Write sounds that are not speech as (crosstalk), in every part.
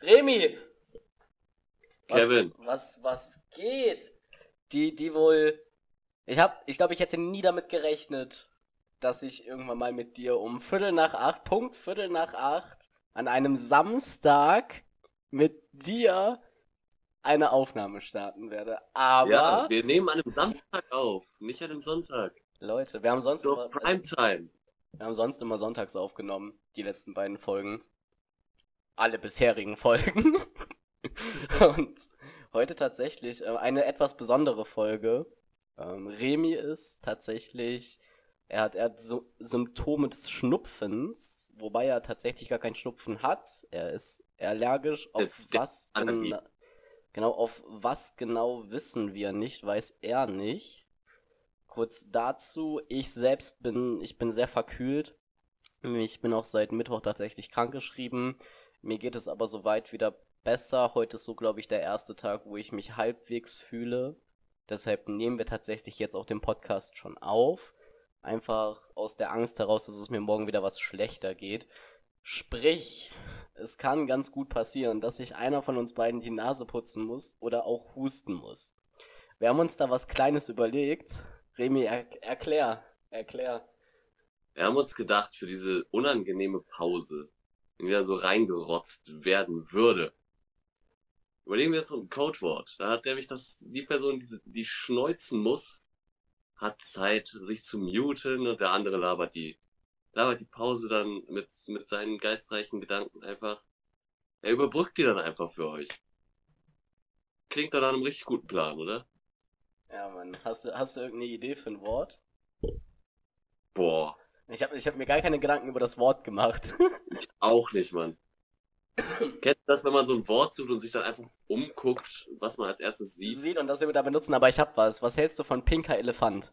Remy! Was, Kevin. Was, was geht? Die, die wohl. Ich hab, ich glaube, ich hätte nie damit gerechnet, dass ich irgendwann mal mit dir um Viertel nach acht, Punkt Viertel nach acht, an einem Samstag mit dir eine Aufnahme starten werde. Aber, Ja, wir nehmen an einem Samstag auf, nicht an einem Sonntag. Leute, wir haben sonst So immer, also, Primetime. wir haben sonst immer sonntags aufgenommen, die letzten beiden Folgen. Alle bisherigen Folgen. (laughs) Und heute tatsächlich äh, eine etwas besondere Folge. Ähm, Remy ist tatsächlich, er hat, er hat so Symptome des Schnupfens, wobei er tatsächlich gar keinen Schnupfen hat. Er ist allergisch auf der was Allergie. gena- genau auf was genau wissen wir nicht, weiß er nicht. Kurz dazu, ich selbst bin, ich bin sehr verkühlt. Ich bin auch seit Mittwoch tatsächlich krankgeschrieben. Mir geht es aber soweit wieder besser. Heute ist so, glaube ich, der erste Tag, wo ich mich halbwegs fühle. Deshalb nehmen wir tatsächlich jetzt auch den Podcast schon auf. Einfach aus der Angst heraus, dass es mir morgen wieder was schlechter geht. Sprich, es kann ganz gut passieren, dass sich einer von uns beiden die Nase putzen muss oder auch husten muss. Wir haben uns da was Kleines überlegt. Remy, er erklär, erklär. Wir haben uns gedacht, für diese unangenehme Pause, wieder so reingerotzt werden würde, überlegen wir jetzt so ein Codewort. Da hat nämlich das, die Person, die, die schneuzen muss, hat Zeit, sich zu muten und der andere labert die, labert die Pause dann mit, mit seinen geistreichen Gedanken einfach. Er überbrückt die dann einfach für euch. Klingt doch nach einem richtig guten Plan, oder? Ja, Mann. Hast du, hast du irgendeine Idee für ein Wort? Boah, Ich habe ich hab mir gar keine Gedanken über das Wort gemacht. (laughs) auch nicht, Mann. Kennst du das, wenn man so ein Wort sucht und sich dann einfach umguckt, was man als erstes sieht? Sieht und das wir da benutzen, aber ich hab was. Was hältst du von pinker Elefant?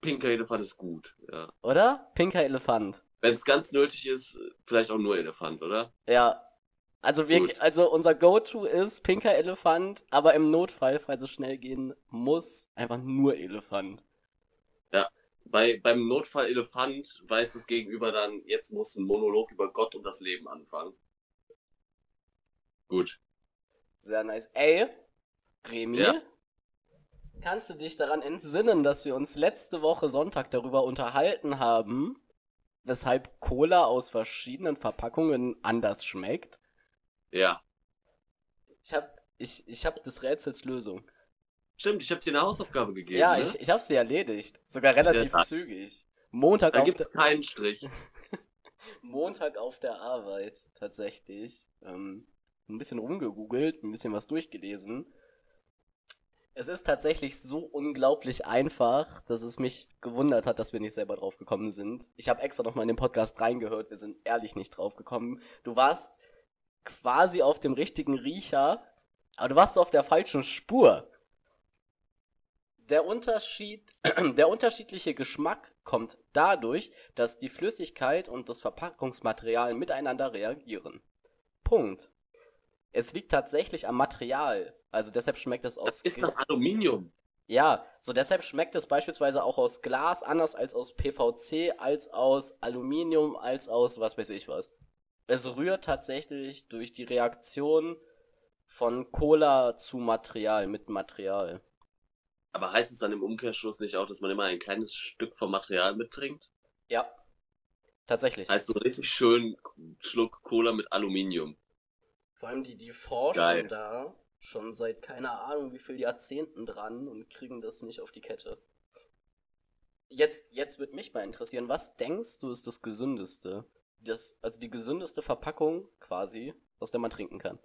Pinker Elefant ist gut, ja. Oder? Pinker Elefant. Wenn es ganz nötig ist, vielleicht auch nur Elefant, oder? Ja. Also wir, Gut. also unser Go-To ist pinker Elefant, aber im Notfall, falls es schnell gehen muss, einfach nur Elefant. Bei, beim Notfall Elefant weiß das Gegenüber dann, jetzt muss ein Monolog über Gott und das Leben anfangen. Gut. Sehr nice. Ey, Remy, Ja. kannst du dich daran entsinnen, dass wir uns letzte Woche Sonntag darüber unterhalten haben, weshalb Cola aus verschiedenen Verpackungen anders schmeckt? Ja. Ich hab, ich, ich hab des Rätsels Lösung. Stimmt, ich habe dir eine Hausaufgabe gegeben. ja, ne? ich, ich hab sie erledigt. Sogar relativ Ja. zügig. Montag Da auf, gibt der, es keinen Strich. (laughs) Montag auf der Arbeit, tatsächlich. Ähm, ein bisschen rumgegoogelt, ein bisschen was durchgelesen. Es ist tatsächlich so unglaublich einfach, dass es mich gewundert hat, dass wir nicht selber drauf gekommen sind. Ich habe extra nochmal in den Podcast reingehört, wir sind ehrlich nicht drauf gekommen. Du warst quasi auf dem richtigen Riecher, aber du warst auf der falschen Spur. Der Unterschied, (clears throat) der unterschiedliche Geschmack kommt dadurch, dass die Flüssigkeit und das Verpackungsmaterial miteinander reagieren. Punkt. Es liegt tatsächlich am Material. Also deshalb schmeckt es aus. Das ist das Aluminium. Ja, so deshalb schmeckt es beispielsweise auch aus Glas anders als aus PVC, als aus Aluminium, als aus was weiß ich was. Es rührt tatsächlich durch die Reaktion von Cola zu Material, mit Material. Aber heißt es dann im Umkehrschluss nicht auch, dass man immer ein kleines Stück vom Material mittrinkt? Ja. Tatsächlich. Heißt so einen richtig schön Schluck Cola mit Aluminium. Vor allem die, die forschen Geil. da schon seit keine Ahnung wie viel Jahrzehnten dran und kriegen das nicht auf die Kette. Jetzt, jetzt wird mich mal interessieren, was denkst du ist das gesündeste? Das, also die gesündeste Verpackung quasi, aus der man trinken kann.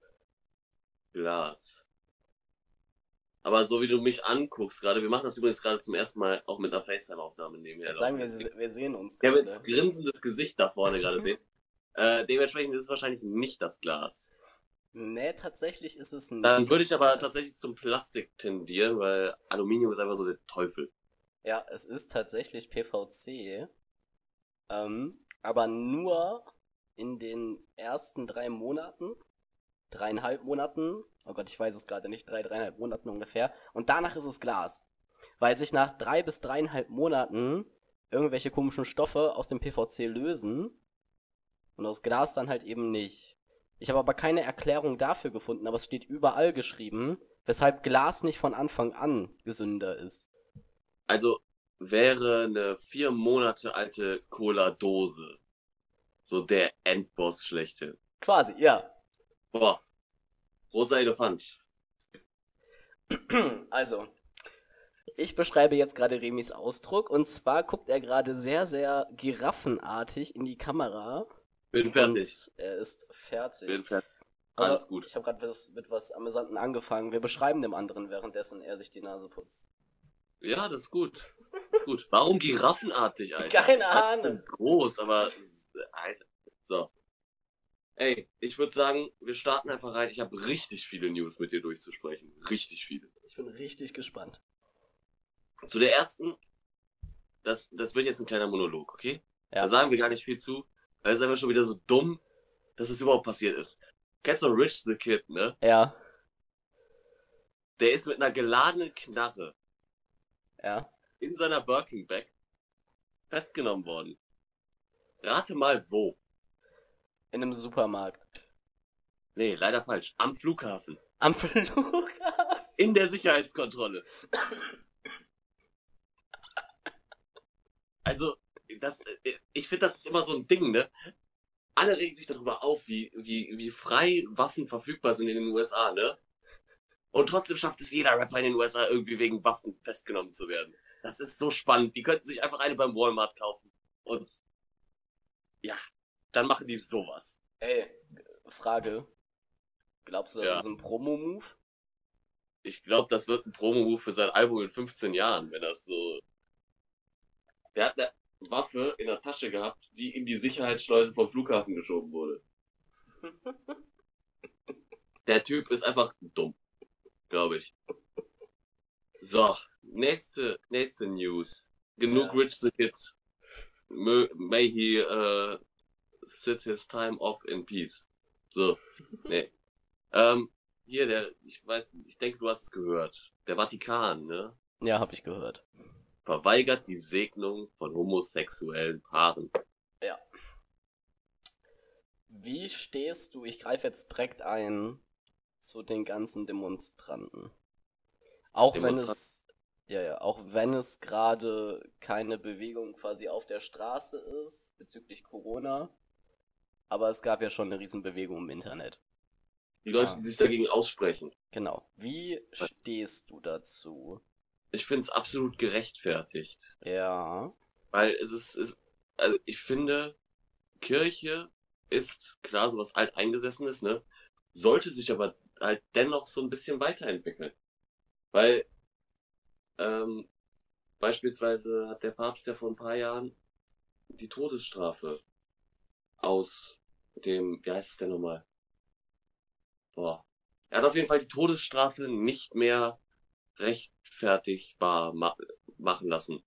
Glas. Aber so wie du mich anguckst gerade, wir machen das übrigens gerade zum ersten Mal auch mit einer FaceTime-Aufnahme nebenher. Jetzt sagen wir, wir sehen uns Ich habe jetzt grinsendes Gesicht da vorne gerade sehen. (laughs) Äh, dementsprechend ist es wahrscheinlich nicht das Glas. Nee, tatsächlich ist es nicht. Dann würde ich aber tatsächlich zum Plastik tendieren, weil Aluminium ist einfach so der Teufel. Ja, es ist tatsächlich PVC. Ähm, aber nur in den ersten drei Monaten, dreieinhalb Monaten, oh Gott, ich weiß es gerade nicht, drei, dreieinhalb Monaten ungefähr. Und danach ist es Glas. Weil sich nach drei bis dreieinhalb Monaten irgendwelche komischen Stoffe aus dem PVC lösen und aus Glas dann halt eben nicht. Ich habe aber keine Erklärung dafür gefunden, aber es steht überall geschrieben, weshalb Glas nicht von Anfang an gesünder ist. Also wäre eine vier Monate alte Cola-Dose so der Endboss schlechte. Quasi, ja. Boah. Rosa Elefant. (clears throat) Also, ich beschreibe jetzt gerade Remis Ausdruck und zwar guckt er gerade sehr, sehr giraffenartig in die Kamera. Bin fertig. Er ist fertig. Bin fertig. Also, Alles gut. Ich habe gerade mit was Amüsanten angefangen. Wir beschreiben dem anderen, währenddessen er sich die Nase putzt. Ja, das ist gut. gut. Warum giraffenartig, Alter? (laughs) Keine Ahnung. Groß, aber. Alter. So. Ey, ich würde sagen, wir starten einfach rein. Ich habe richtig viele News mit dir durchzusprechen. Richtig viele. Ich bin richtig gespannt. Zu der ersten, das, das wird jetzt ein kleiner Monolog, okay? Ja. Da sagen wir gar nicht viel zu, weil es ist einfach schon wieder so dumm, dass es überhaupt passiert ist. Kennst du Rich the Kid, ne? Ja, Der ist mit einer geladenen Knarre ja. in seiner Birking Bag festgenommen worden. Rate mal wo. In einem Supermarkt. Nee, leider falsch. Am Flughafen. Am Flughafen. In der Sicherheitskontrolle. Also, das, äh, ich finde, das ist immer so ein Ding, ne? Alle regen sich darüber auf, wie, wie, wie frei Waffen verfügbar sind in den USA, ne? Und trotzdem schafft es jeder Rapper in den USA irgendwie wegen Waffen festgenommen zu werden. Das ist so spannend. Die könnten sich einfach eine beim Walmart kaufen. Und ja, dann machen die sowas. Ey, Frage. Glaubst du, das Ja. ist ein Promo-Move? Ich glaube, das wird ein Promo-Move für sein Album in 15 Jahren, wenn das so. Der hat eine Waffe in der Tasche gehabt, die in die Sicherheitsschleuse vom Flughafen geschoben wurde. (laughs) Der Typ ist einfach dumm, glaube ich. So, nächste, nächste News. Genug Ja. Rich the Kid. Mö- May he uh, sit his time off in peace. So, nee. Ähm, hier, der, ich weiß, ich denke, du hast es gehört. Der Vatikan, ne? Ja, hab ich gehört. Verweigert die Segnung von homosexuellen Paaren. Wie stehst du, ich greife jetzt direkt ein, zu den ganzen Demonstranten? Auch wenn es, ja, ja, auch wenn es gerade keine Bewegung quasi auf der Straße ist bezüglich Corona, aber es gab ja schon eine Riesenbewegung im Internet. Die Leute, Ja. die sich dagegen aussprechen. Genau. Wie stehst du dazu? Ich finde es absolut gerechtfertigt. Ja, Weil es ist, ist, also ich finde, Kirche ist klar sowas alteingesessenes, ne? Sollte sich aber halt dennoch so ein bisschen weiterentwickeln. Weil, ähm, beispielsweise hat der Papst ja vor ein paar Jahren die Todesstrafe aus dem, wie heißt es denn nochmal? Boah. Er hat auf jeden Fall die Todesstrafe nicht mehr rechtfertigbar ma machen lassen.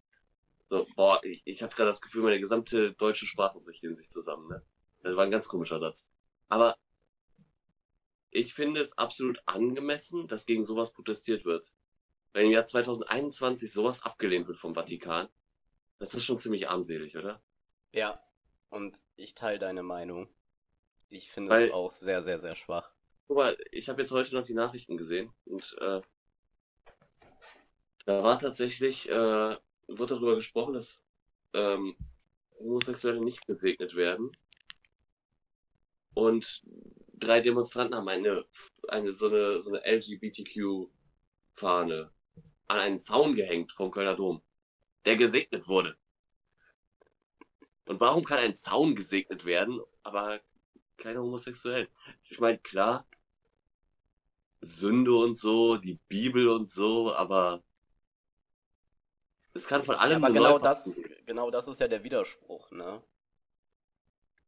So, boah, ich, ich habe gerade das Gefühl, meine gesamte deutsche Sprache bricht in sich zusammen, ne? Das war ein ganz komischer Satz. Aber ich finde es absolut angemessen, dass gegen sowas protestiert wird. Wenn im Jahr 2021 sowas abgelehnt wird vom Vatikan, das ist schon ziemlich armselig, oder? ja. Und ich teile deine Meinung. Ich finde es auch sehr, sehr, sehr schwach. Guck mal, ich habe jetzt heute noch die Nachrichten gesehen und äh, da war tatsächlich, äh, wurde darüber gesprochen, dass ähm, Homosexuelle nicht gesegnet werden. Und drei Demonstranten haben eine, eine so eine, so eine LGBTQ-Fahne an einen Zaun gehängt vom Kölner Dom, der gesegnet wurde. Und warum kann ein Zaun gesegnet werden, aber keine Homosexuellen? Ich meine, klar, Sünde und so, die Bibel und so, aber es kann von Ja, allem aber nur genau das, genau das ist ja der Widerspruch, ne?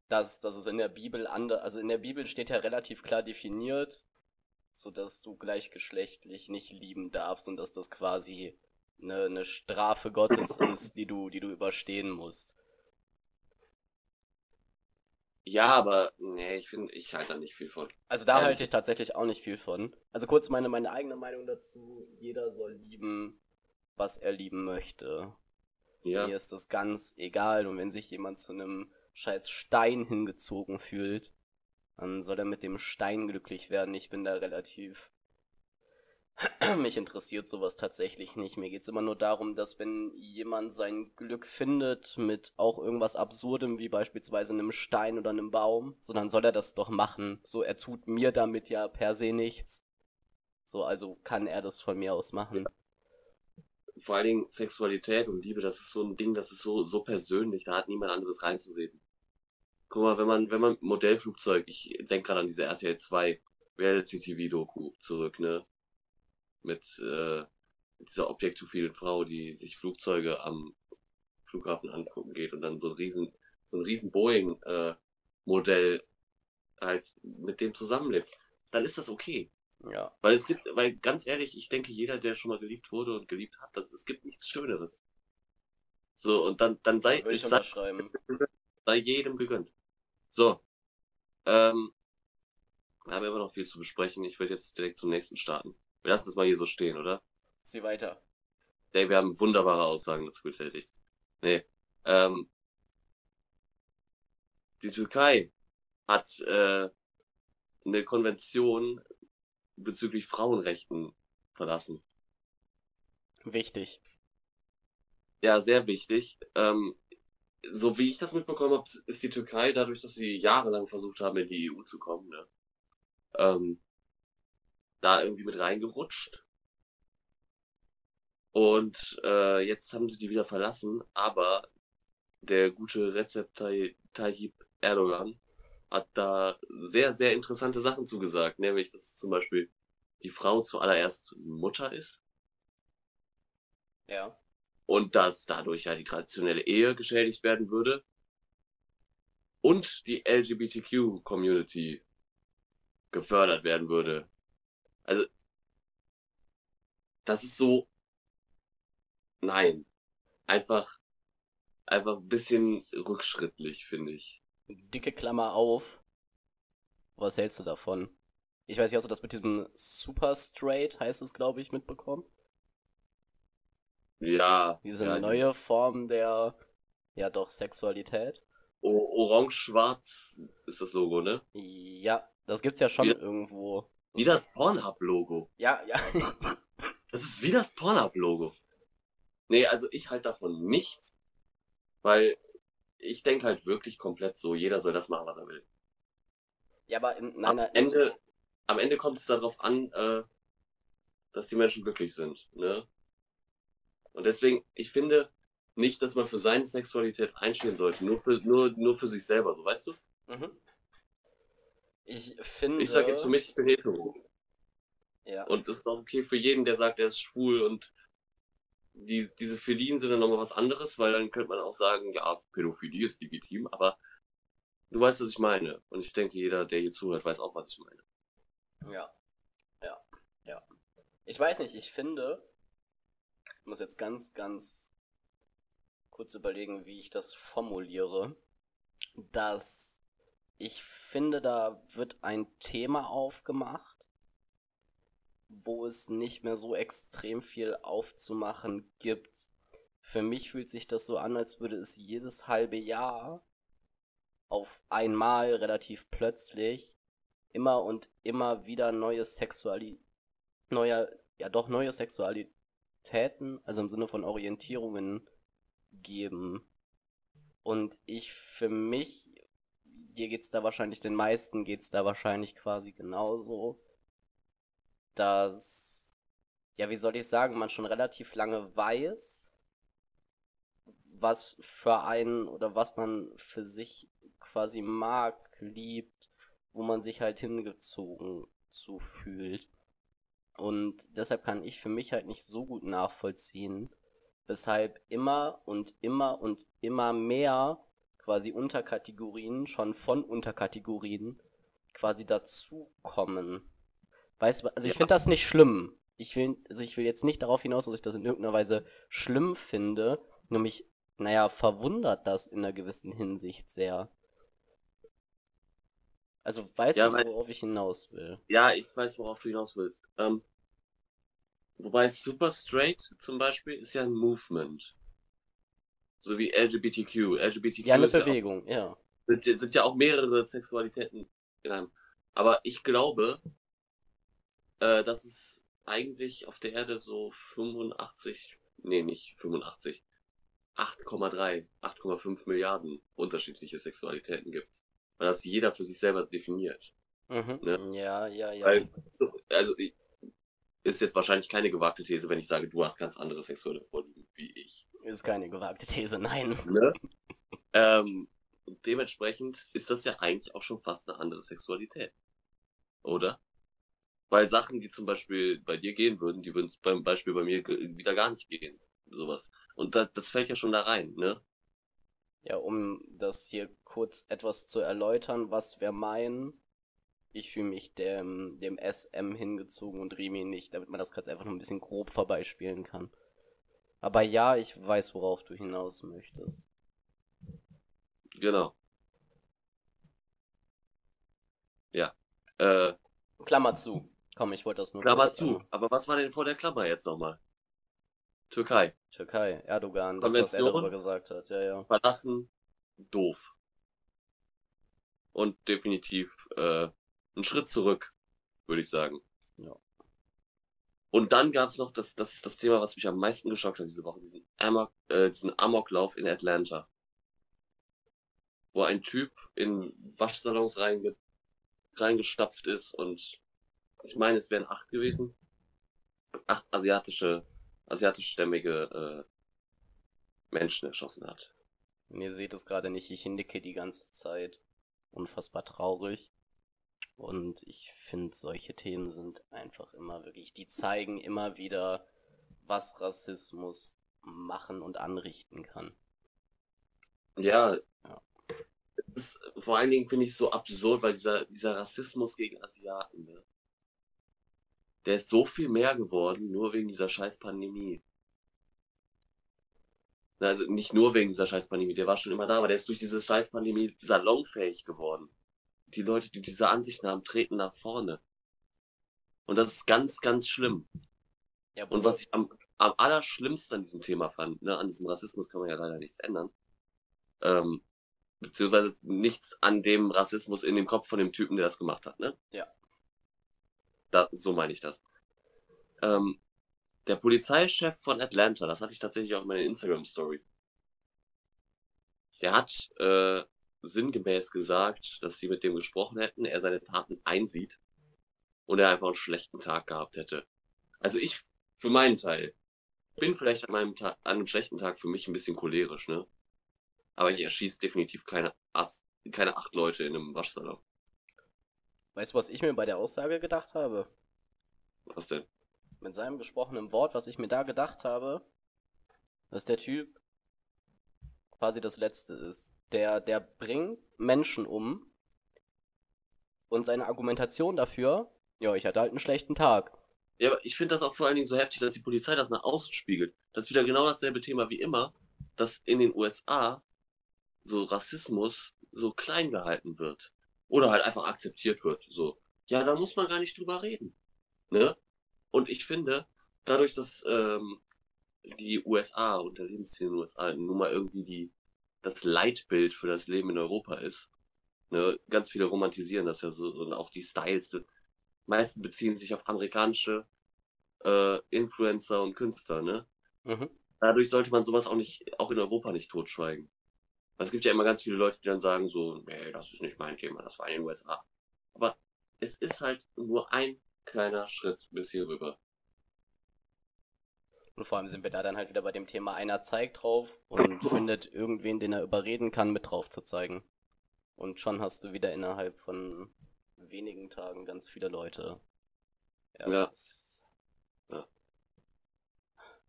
Dass, dass es in der Bibel andere, also in der Bibel steht ja relativ klar definiert, so dass du gleichgeschlechtlich nicht lieben darfst und dass das quasi eine, eine Strafe Gottes (laughs) ist, die du, die du überstehen musst. Ja, aber nee, ich finde, ich halte da nicht viel von. Also da halte ich tatsächlich auch nicht viel von. Also kurz meine, meine eigene Meinung dazu. Jeder soll lieben, was er lieben möchte. Ja, Mir ist das ganz egal. Und wenn sich jemand zu einem scheiß Stein hingezogen fühlt, Dann soll er mit dem Stein glücklich werden. Ich bin da relativ. (clears throat) Mich interessiert sowas tatsächlich nicht. Mir geht's immer nur darum, dass wenn jemand sein Glück findet mit auch irgendwas Absurdem, wie beispielsweise einem Stein oder einem Baum, so dann soll er das doch machen. So, er tut mir damit ja per se nichts. So, also kann er das von mir aus machen. Vor allen Dingen Sexualität und Liebe, das ist so ein Ding, das ist so, so persönlich, da hat niemand anderes reinzureden. Guck mal, wenn man, wenn man Modellflugzeug, ich denke gerade an diese RTL 2 Reality-TV-Doku zurück, ne? Mit äh, dieser objektophilen Frau, die sich Flugzeuge am Flughafen angucken geht und dann so ein riesen, so ein riesen Boeing-Modell äh, halt mit dem zusammenlebt, dann ist das okay. Ja. Weil es gibt, weil ganz ehrlich, ich denke, jeder, der schon mal geliebt wurde und geliebt hat, das, es gibt nichts Schöneres. So, und dann, dann sei, ich sei, unterschreiben. sei jedem gegönnt. So. Ähm, wir haben immer noch viel zu besprechen. Ich würde jetzt direkt zum nächsten starten. Wir lassen das mal hier so stehen, oder? Zieh weiter. Ey, wir haben wunderbare Aussagen dazu getätigt. Nee. Ähm, die Türkei hat äh, eine Konvention bezüglich Frauenrechten verlassen. Wichtig. Ja, sehr wichtig. Ähm, so wie ich das mitbekommen habe, ist die Türkei dadurch, dass sie jahrelang versucht haben, in die EU zu kommen, ne, ähm, da irgendwie mit reingerutscht. Und äh, jetzt haben sie die wieder verlassen, aber der gute Recep Tay- Tayyip Erdogan hat da sehr, sehr interessante Sachen zugesagt, nämlich, dass zum Beispiel die Frau zuallererst Mutter ist Ja. und dass dadurch ja die traditionelle Ehe geschädigt werden würde und die LGBTQ-Community gefördert werden würde. Also, das ist so, nein, einfach, einfach ein bisschen rückschrittlich, finde ich. Dicke Klammer auf. Was hältst du davon? Ich weiß nicht, hast du das mit diesem Super Straight, heißt es, glaube ich, mitbekommen? Ja, Diese ja, neue Form der, ja doch, Sexualität. Orange-Schwarz ist das Logo, ne? Ja, das gibt's ja schon Wie- irgendwo. Wie das Pornhub-Logo. Ja, ja. Das ist wie das Pornhub-Logo. Nee, also ich halte davon nichts, weil ich denke halt wirklich komplett so, jeder soll das machen, was er will. ja, aber in, Am nein, nein, Ende, am Ende kommt es darauf an, äh, dass die Menschen glücklich sind, ne? Und deswegen, ich finde nicht, dass man für seine Sexualität einstehen sollte, nur für, nur, nur für sich selber, so, weißt du? Mhm. Ich finde. Ich sag jetzt für mich, ich bin hetero. Ja. Und das ist auch okay für jeden, der sagt, er ist schwul und die, diese Philien sind dann nochmal was anderes, weil dann könnte man auch sagen, ja, Pädophilie ist legitim, aber du weißt, was ich meine. Und ich denke, jeder, der hier zuhört, weiß auch, was ich meine. Ja. Ja. Ja. Ich weiß nicht, ich finde. Ich muss jetzt ganz, ganz kurz überlegen, wie ich das formuliere. Dass ich finde, da wird ein Thema aufgemacht, wo es nicht mehr so extrem viel aufzumachen gibt. Für mich fühlt sich das so an, als würde es jedes halbe Jahr auf einmal relativ plötzlich immer und immer wieder neue Sexuali neue, ja doch neue Sexualitäten, also im Sinne von Orientierungen geben. Und ich für mich, dir geht's da wahrscheinlich, den meisten geht's da wahrscheinlich quasi genauso, dass, ja, wie soll ich sagen, man schon relativ lange weiß, was für einen oder was man für sich quasi mag, liebt, wo man sich halt hingezogen zu fühlt. Und deshalb kann ich für mich halt nicht so gut nachvollziehen, weshalb immer und immer und immer mehr quasi Unterkategorien schon von Unterkategorien quasi dazukommen. Weißt du, also ich Ja. finde das nicht schlimm. Ich will, also ich will jetzt nicht darauf hinaus, dass ich das in irgendeiner Weise schlimm finde. Nur mich, naja, verwundert das in einer gewissen Hinsicht sehr. Also weißt Ja, du, weil- worauf ich hinaus will? Ja, ich weiß, worauf du hinaus willst. Ähm, wobei Super Straight zum Beispiel ist ja ein Movement. So wie LGBTQ. LGBTQ Ja, eine ist ja auch, Bewegung, ja. sind, sind ja auch mehrere Sexualitäten in einem. Aber ich glaube, äh, dass es eigentlich auf der Erde so 85, nee, nicht 85, 8,3, 8,5 Milliarden unterschiedliche Sexualitäten gibt. Weil das jeder für sich selber definiert. Mhm. Ne? Ja, ja, ja. Weil, also, ich- ist jetzt wahrscheinlich keine gewagte These, wenn ich sage, du hast ganz andere sexuelle Vorlieben wie ich. Ist keine gewagte These, nein. Ne? ähm, und dementsprechend ist das ja eigentlich auch schon fast eine andere Sexualität. Oder? Weil Sachen, die zum Beispiel bei dir gehen würden, die würden beim Beispiel bei mir wieder gar nicht gehen. Sowas. Und da, das fällt ja schon da rein, ne? Ja, um das hier kurz etwas zu erläutern, was wir meinen. Ich fühle mich dem, dem SM hingezogen und Remi nicht, damit man das gerade einfach nur ein bisschen grob vorbeispielen kann. Aber ja, ich weiß, worauf du hinaus möchtest. Genau. Ja. Äh, Klammer zu. Komm, ich wollte das nur Klammer kurz zu. sagen. Aber was war denn vor der Klammer jetzt nochmal? Türkei. Türkei, Erdogan, das, was er darüber gesagt hat. Ja, ja. verlassen, doof. Und definitiv äh, ein Schritt zurück, würde ich sagen. Ja. Und dann gab es noch, das, das ist das Thema, was mich am meisten geschockt hat diese Woche, diesen, Amok, äh, diesen Amoklauf in Atlanta. Wo ein Typ in Waschsalons reinge reingestapft ist und ich meine, es wären acht gewesen. Acht asiatische, asiatischstämmige äh, Menschen erschossen hat. Und ihr seht es gerade nicht, ich nicke die ganze Zeit. Unfassbar traurig. Und ich finde, solche Themen sind einfach immer wirklich, die zeigen immer wieder, was Rassismus machen und anrichten kann. Ja. Ja. Ist, vor allen Dingen finde ich es so absurd, weil dieser, dieser Rassismus gegen Asiaten, ne? der ist so viel mehr geworden, nur wegen dieser scheiß Pandemie. Na, Also nicht nur wegen dieser scheiß Pandemie, der war schon immer da, aber der ist durch diese scheiß Pandemie salonfähig geworden. Die Leute, die diese Ansichten haben, treten nach vorne. Und das ist ganz, ganz schlimm. Ja, Und was ich am, am allerschlimmsten an diesem Thema fand, ne, an diesem Rassismus kann man ja leider nichts ändern, ähm, beziehungsweise nichts an dem Rassismus in dem Kopf von dem Typen, der das gemacht hat, ne? Ja. Da, so meine ich das. Ähm, der Polizeichef von Atlanta, das hatte ich tatsächlich auch in meiner Instagram-Story, der hat äh, sinngemäß gesagt, dass sie mit dem gesprochen hätten, er seine Taten einsieht und er einfach einen schlechten Tag gehabt hätte. Also ich, für meinen Teil, bin vielleicht an, meinem Tag, an einem schlechten Tag für mich ein bisschen cholerisch, ne? Aber ich erschieße definitiv keine, Ass, keine acht Leute in einem Waschsalon. Weißt du, was ich mir bei der Aussage gedacht habe? Was denn? Mit seinem gesprochenen Wort, was ich mir da gedacht habe, dass der Typ quasi das Letzte ist. Der, der bringt Menschen um und seine Argumentation dafür, ja, ich hatte halt einen schlechten Tag. Ja, aber ich finde das auch vor allen Dingen so heftig, dass die Polizei das nach außen spiegelt. Das ist wieder genau dasselbe Thema wie immer, dass in den USA so Rassismus so klein gehalten wird. Oder halt einfach akzeptiert wird. So, ja, da muss man gar nicht drüber reden. Ne? Und ich finde, dadurch, dass ähm, die USA und der Lebensstil in den USA nun mal irgendwie die, das Leitbild für das Leben in Europa ist, ne? ganz viele romantisieren das ja so und auch die Styles, die meisten beziehen sich auf amerikanische äh, Influencer und Künstler, ne? Mhm. Dadurch sollte man sowas auch nicht, auch in Europa nicht totschweigen. Weil Es gibt ja immer ganz viele Leute, die dann sagen so, nee, das ist nicht mein Thema, das war in den USA. Aber es ist halt nur ein kleiner Schritt bis hier rüber. Und vor allem sind wir da dann halt wieder bei dem Thema, einer zeigt drauf und (clears throat) findet irgendwen, den er überreden kann, mit drauf zu zeigen. Und schon hast du wieder innerhalb von wenigen Tagen ganz viele Leute. Ja. Ja. Ja.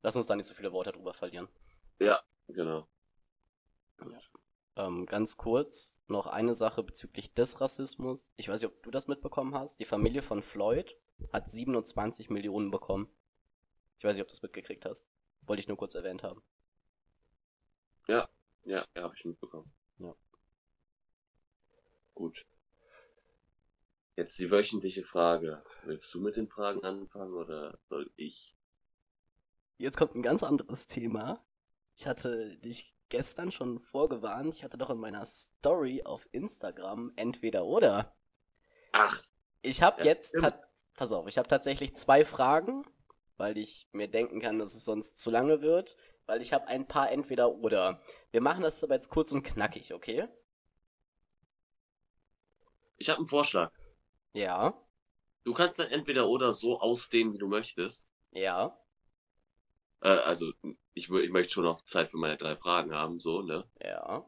Lass uns da nicht so viele Worte drüber verlieren. Genau. Ähm, ganz kurz noch eine Sache bezüglich des Rassismus. Ich weiß nicht, ob du das mitbekommen hast. Die Familie von Floyd hat 27 Millionen bekommen. Ich weiß nicht, ob du das mitgekriegt hast. Wollte ich nur kurz erwähnt haben. Ja, ja, habe ich mitbekommen. Ja. Gut. Jetzt die wöchentliche Frage. Willst du mit den Fragen anfangen oder soll ich? Jetzt kommt ein ganz anderes Thema. Ich hatte dich gestern schon vorgewarnt. Ich hatte doch in meiner Story auf Instagram entweder oder. Ach, Ich habe Ja, jetzt, pass auf, ich habe tatsächlich zwei Fragen, weil ich mir denken kann, dass es sonst zu lange wird, weil ich habe ein paar entweder oder. Wir machen das aber jetzt kurz und knackig, okay? ich habe einen Vorschlag. Ja, Du kannst dann entweder oder so ausdehnen, wie du möchtest. ja, Äh, also, ich, ich möchte schon noch Zeit für meine drei Fragen haben, so, ne? ja.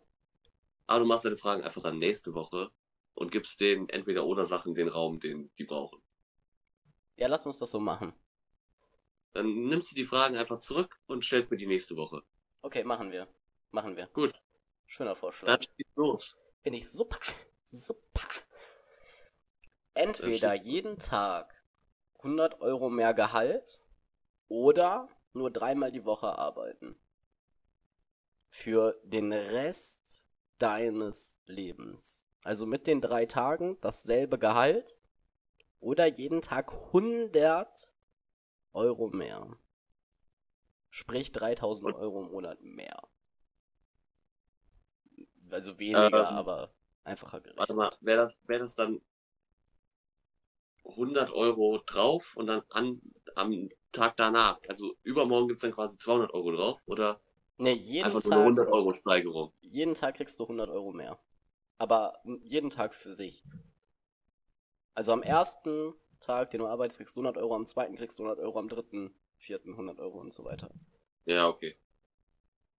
Aber du machst deine Fragen einfach dann nächste Woche und gibst denen entweder oder Sachen den Raum, den die brauchen. Ja, lass uns das so machen. Dann nimmst du die Fragen einfach zurück und stellst mir die nächste Woche. Okay, machen wir. Machen wir. Gut. Schöner Vorschlag. Dann geht's los. Finde ich super. Super. Entweder jeden Tag 100 Euro mehr Gehalt oder nur dreimal die Woche arbeiten. Für den Rest deines Lebens. Also mit den drei Tagen dasselbe Gehalt oder jeden Tag 100 Euro mehr. Sprich 3000 Euro im Monat mehr. Also weniger, Ähm, aber einfacher gerechnet. Warte mal, wäre das, wär das dann 100 Euro drauf und dann an, am Tag danach, also übermorgen gibt's dann quasi 200 Euro drauf oder Ne, jeden einfach Tag, nur eine 100 Euro Steigerung? jeden Tag kriegst du 100 Euro mehr. Aber jeden Tag für sich. Also am ersten Tag, den du arbeitest, kriegst du 100 Euro, am zweiten kriegst du 100 Euro, am dritten, vierten 100 Euro und so weiter. Ja, okay.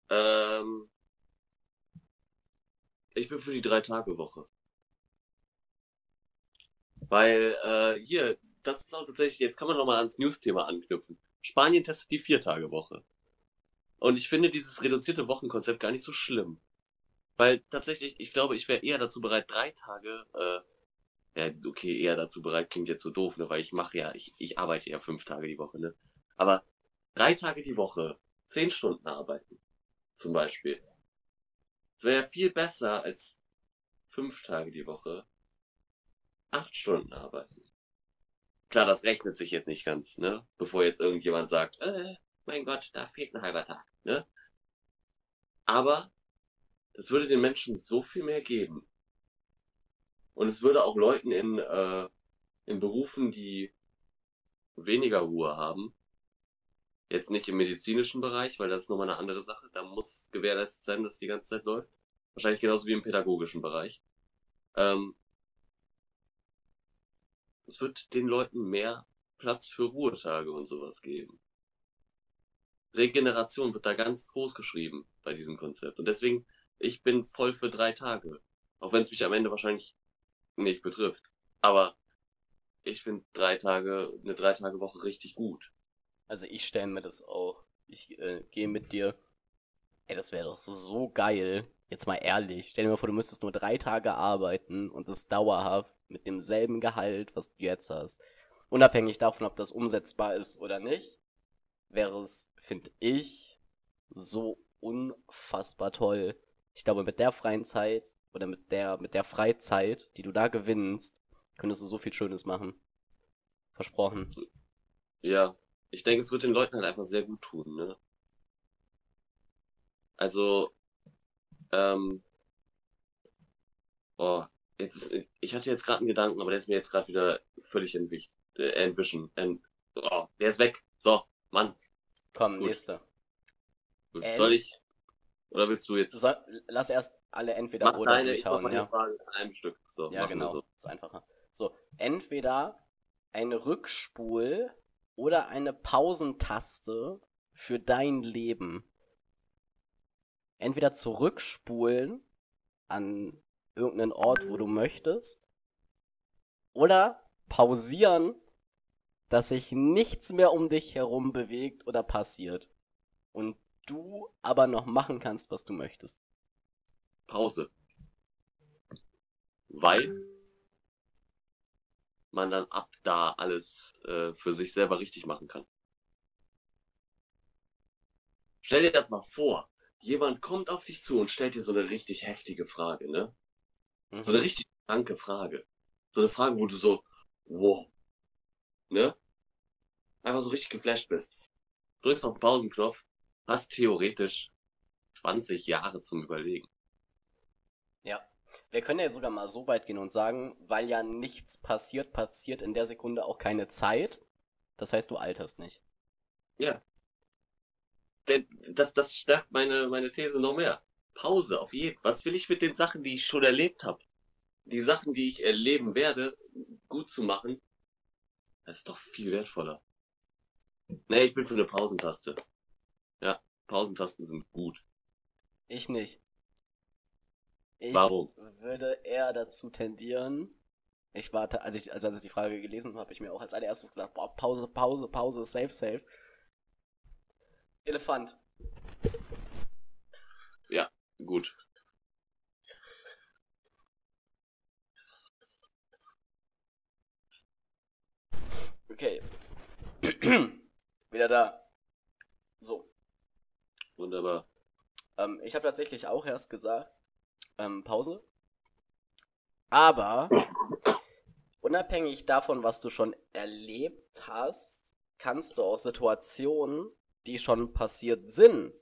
Ähm, ich bin für die Drei-Tage-Woche. Weil, äh, hier, das ist auch tatsächlich, jetzt kann man nochmal ans News-Thema anknüpfen. Spanien testet die Vier-Tage-Woche. Und ich finde dieses reduzierte Wochenkonzept gar nicht so schlimm. Weil tatsächlich, ich glaube, ich wäre eher dazu bereit, drei Tage, äh, ja, okay, eher dazu bereit klingt jetzt so doof, ne, weil ich mache ja, ich, ich arbeite ja fünf Tage die Woche, ne. Aber drei Tage die Woche, zehn Stunden arbeiten, zum Beispiel. Das wäre viel besser als fünf Tage die Woche, acht Stunden arbeiten. Klar, das rechnet sich jetzt nicht ganz, ne? Bevor jetzt irgendjemand sagt, äh, mein Gott, da fehlt ein halber Tag, ne? Aber das würde den Menschen so viel mehr geben. Und es würde auch Leuten in, äh, in Berufen, die weniger Ruhe haben, jetzt nicht im medizinischen Bereich, weil das ist nochmal eine andere Sache, da muss gewährleistet sein, dass die ganze Zeit läuft. Wahrscheinlich genauso wie im pädagogischen Bereich. Ähm, es wird den Leuten mehr Platz für Ruhetage und sowas geben. Regeneration wird da ganz groß geschrieben bei diesem Konzept. Und deswegen, ich bin voll für drei Tage. Auch wenn es mich am Ende wahrscheinlich nicht betrifft. Aber ich finde drei Tage, eine drei Tage Woche richtig gut. Also ich stelle mir das auch. Ich äh, gehe mit dir. Ey, das wäre doch so geil. Jetzt mal ehrlich. Stell dir mal vor, du müsstest nur drei Tage arbeiten und das dauerhaft mit demselben Gehalt, was du jetzt hast. Unabhängig davon, ob das umsetzbar ist oder nicht, wäre es, finde ich, so unfassbar toll. Ich glaube, mit der freien Zeit oder mit der, mit der Freizeit, die du da gewinnst, könntest du so viel Schönes machen. Versprochen. Ja, ich denke, es wird den Leuten halt einfach sehr gut tun, ne? Also, ähm, oh, jetzt ist, ich hatte jetzt gerade einen Gedanken, aber der ist mir jetzt gerade wieder völlig entwicht, äh, entwischen. Ent, oh, der ist weg. So, Mann. Komm, Gut. nächster. Gut, Ähm, Soll ich? Oder willst du jetzt? Soll, lass erst alle entweder Mach oder deine, durchhauen, ja. Fragen in einem Stück. So, Ja, genau. So. Ist einfacher. So, entweder eine Rückspul- oder eine Pausentaste für dein Leben. Entweder zurückspulen an irgendeinen Ort, wo du möchtest, oder pausieren, dass sich nichts mehr um dich herum bewegt oder passiert. Und du aber noch machen kannst, was du möchtest. Pause. Weil man dann ab da alles äh, für sich selber richtig machen kann. Stell dir das mal vor. Jemand kommt auf dich zu und stellt dir so eine richtig heftige Frage, ne? So eine Mhm. richtig kranke Frage. So eine Frage, wo du so, wow, ne? Einfach so richtig geflasht bist. Drückst auf den Pausenknopf, hast theoretisch 20 Jahre zum Überlegen. Wir können ja sogar mal so weit gehen und sagen, weil ja nichts passiert, passiert in der Sekunde auch keine Zeit. Das heißt, du alterst nicht. Ja. Denn Das, das stärkt meine, meine These noch mehr. Pause, auf jeden. Was will ich mit den Sachen, die ich schon erlebt habe? Die Sachen, die ich erleben werde, gut zu machen, das ist doch viel wertvoller. Nee, ich bin für eine Pausentaste. Ja, Pausentasten sind gut. Ich nicht. Ich Warum? würde eher dazu tendieren. Ich warte, als ich, als, als ich die Frage gelesen habe, habe ich mir auch als allererstes gesagt, boah, Pause, Pause, Pause, safe, safe. Elefant. Gut. Okay. (clears throat) Wieder da. So. Wunderbar. Ähm, ich habe tatsächlich auch erst gesagt, ähm, Pause. Aber unabhängig davon, was du schon erlebt hast, kannst du auch Situationen, die schon passiert sind,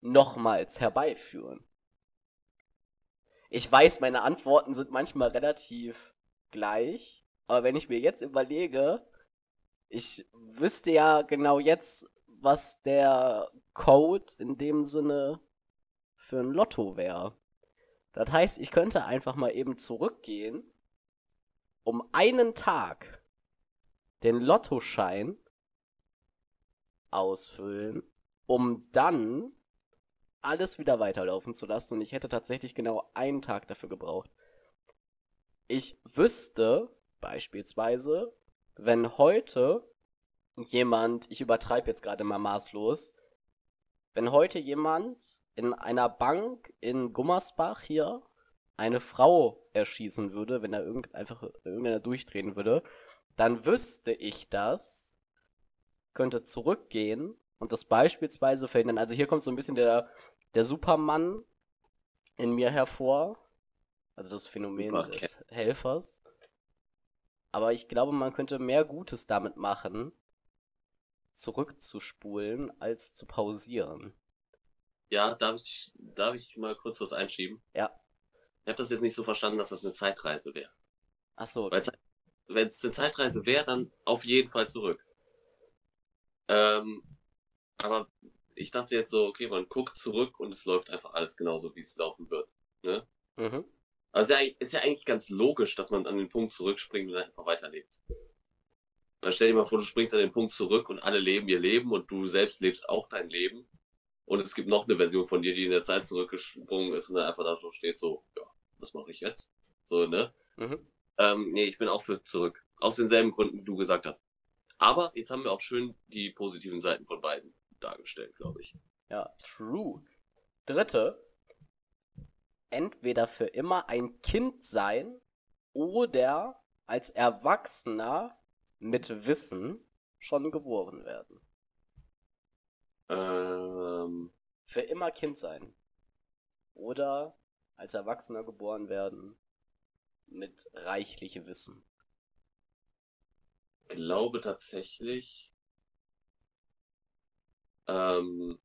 nochmals herbeiführen. Ich weiß, meine Antworten sind manchmal relativ gleich, aber wenn ich mir jetzt überlege, ich wüsste ja genau jetzt, was der Code in dem Sinne für ein Lotto wäre. Das heißt, ich könnte einfach mal eben zurückgehen, um einen Tag den Lottoschein ausfüllen, um dann alles wieder weiterlaufen zu lassen. Und ich hätte tatsächlich genau einen Tag dafür gebraucht. Ich wüsste beispielsweise, wenn heute jemand, ich übertreibe jetzt gerade mal maßlos, wenn heute jemand in einer Bank in Gummersbach hier eine Frau erschießen würde, wenn da irgend, einfach irgendeiner durchdrehen würde, dann wüsste ich das, könnte zurückgehen und das beispielsweise verhindern. Also hier kommt so ein bisschen der, der Supermann in mir hervor, also das Phänomen Super, des Helfers. Aber ich glaube, man könnte mehr Gutes damit machen, zurückzuspulen, als zu pausieren. Ja, darf ich, darf ich mal kurz was einschieben? Ja. Ich habe das jetzt nicht so verstanden, dass das eine Zeitreise wäre. Ach so, Weil Wenn es eine Zeitreise wäre, dann auf jeden Fall zurück. Ähm, aber ich dachte jetzt so, okay, man guckt zurück und es läuft einfach alles genauso, wie es laufen wird. Ne? Mhm. Also ist ja, ist ja eigentlich ganz logisch, dass man an den Punkt zurückspringt und einfach weiterlebt. Dann stell dir mal vor, du springst an den Punkt zurück und alle leben ihr Leben und du selbst lebst auch dein Leben. Und es gibt noch eine Version von dir, die in der Zeit zurückgesprungen ist und dann einfach da so steht, so, ja, was mache ich jetzt? So, ne? Mhm. Ähm, nee, ich bin auch für zurück. Aus denselben Gründen, die du gesagt hast. Aber jetzt haben wir auch schön die positiven Seiten von beiden dargestellt, glaube ich. Ja, true. Dritte, entweder für immer ein Kind sein oder als Erwachsener mit Wissen schon geboren werden. Ähm, Für immer Kind sein. Oder als Erwachsener geboren werden mit reichlich Wissen. glaube tatsächlich, ähm,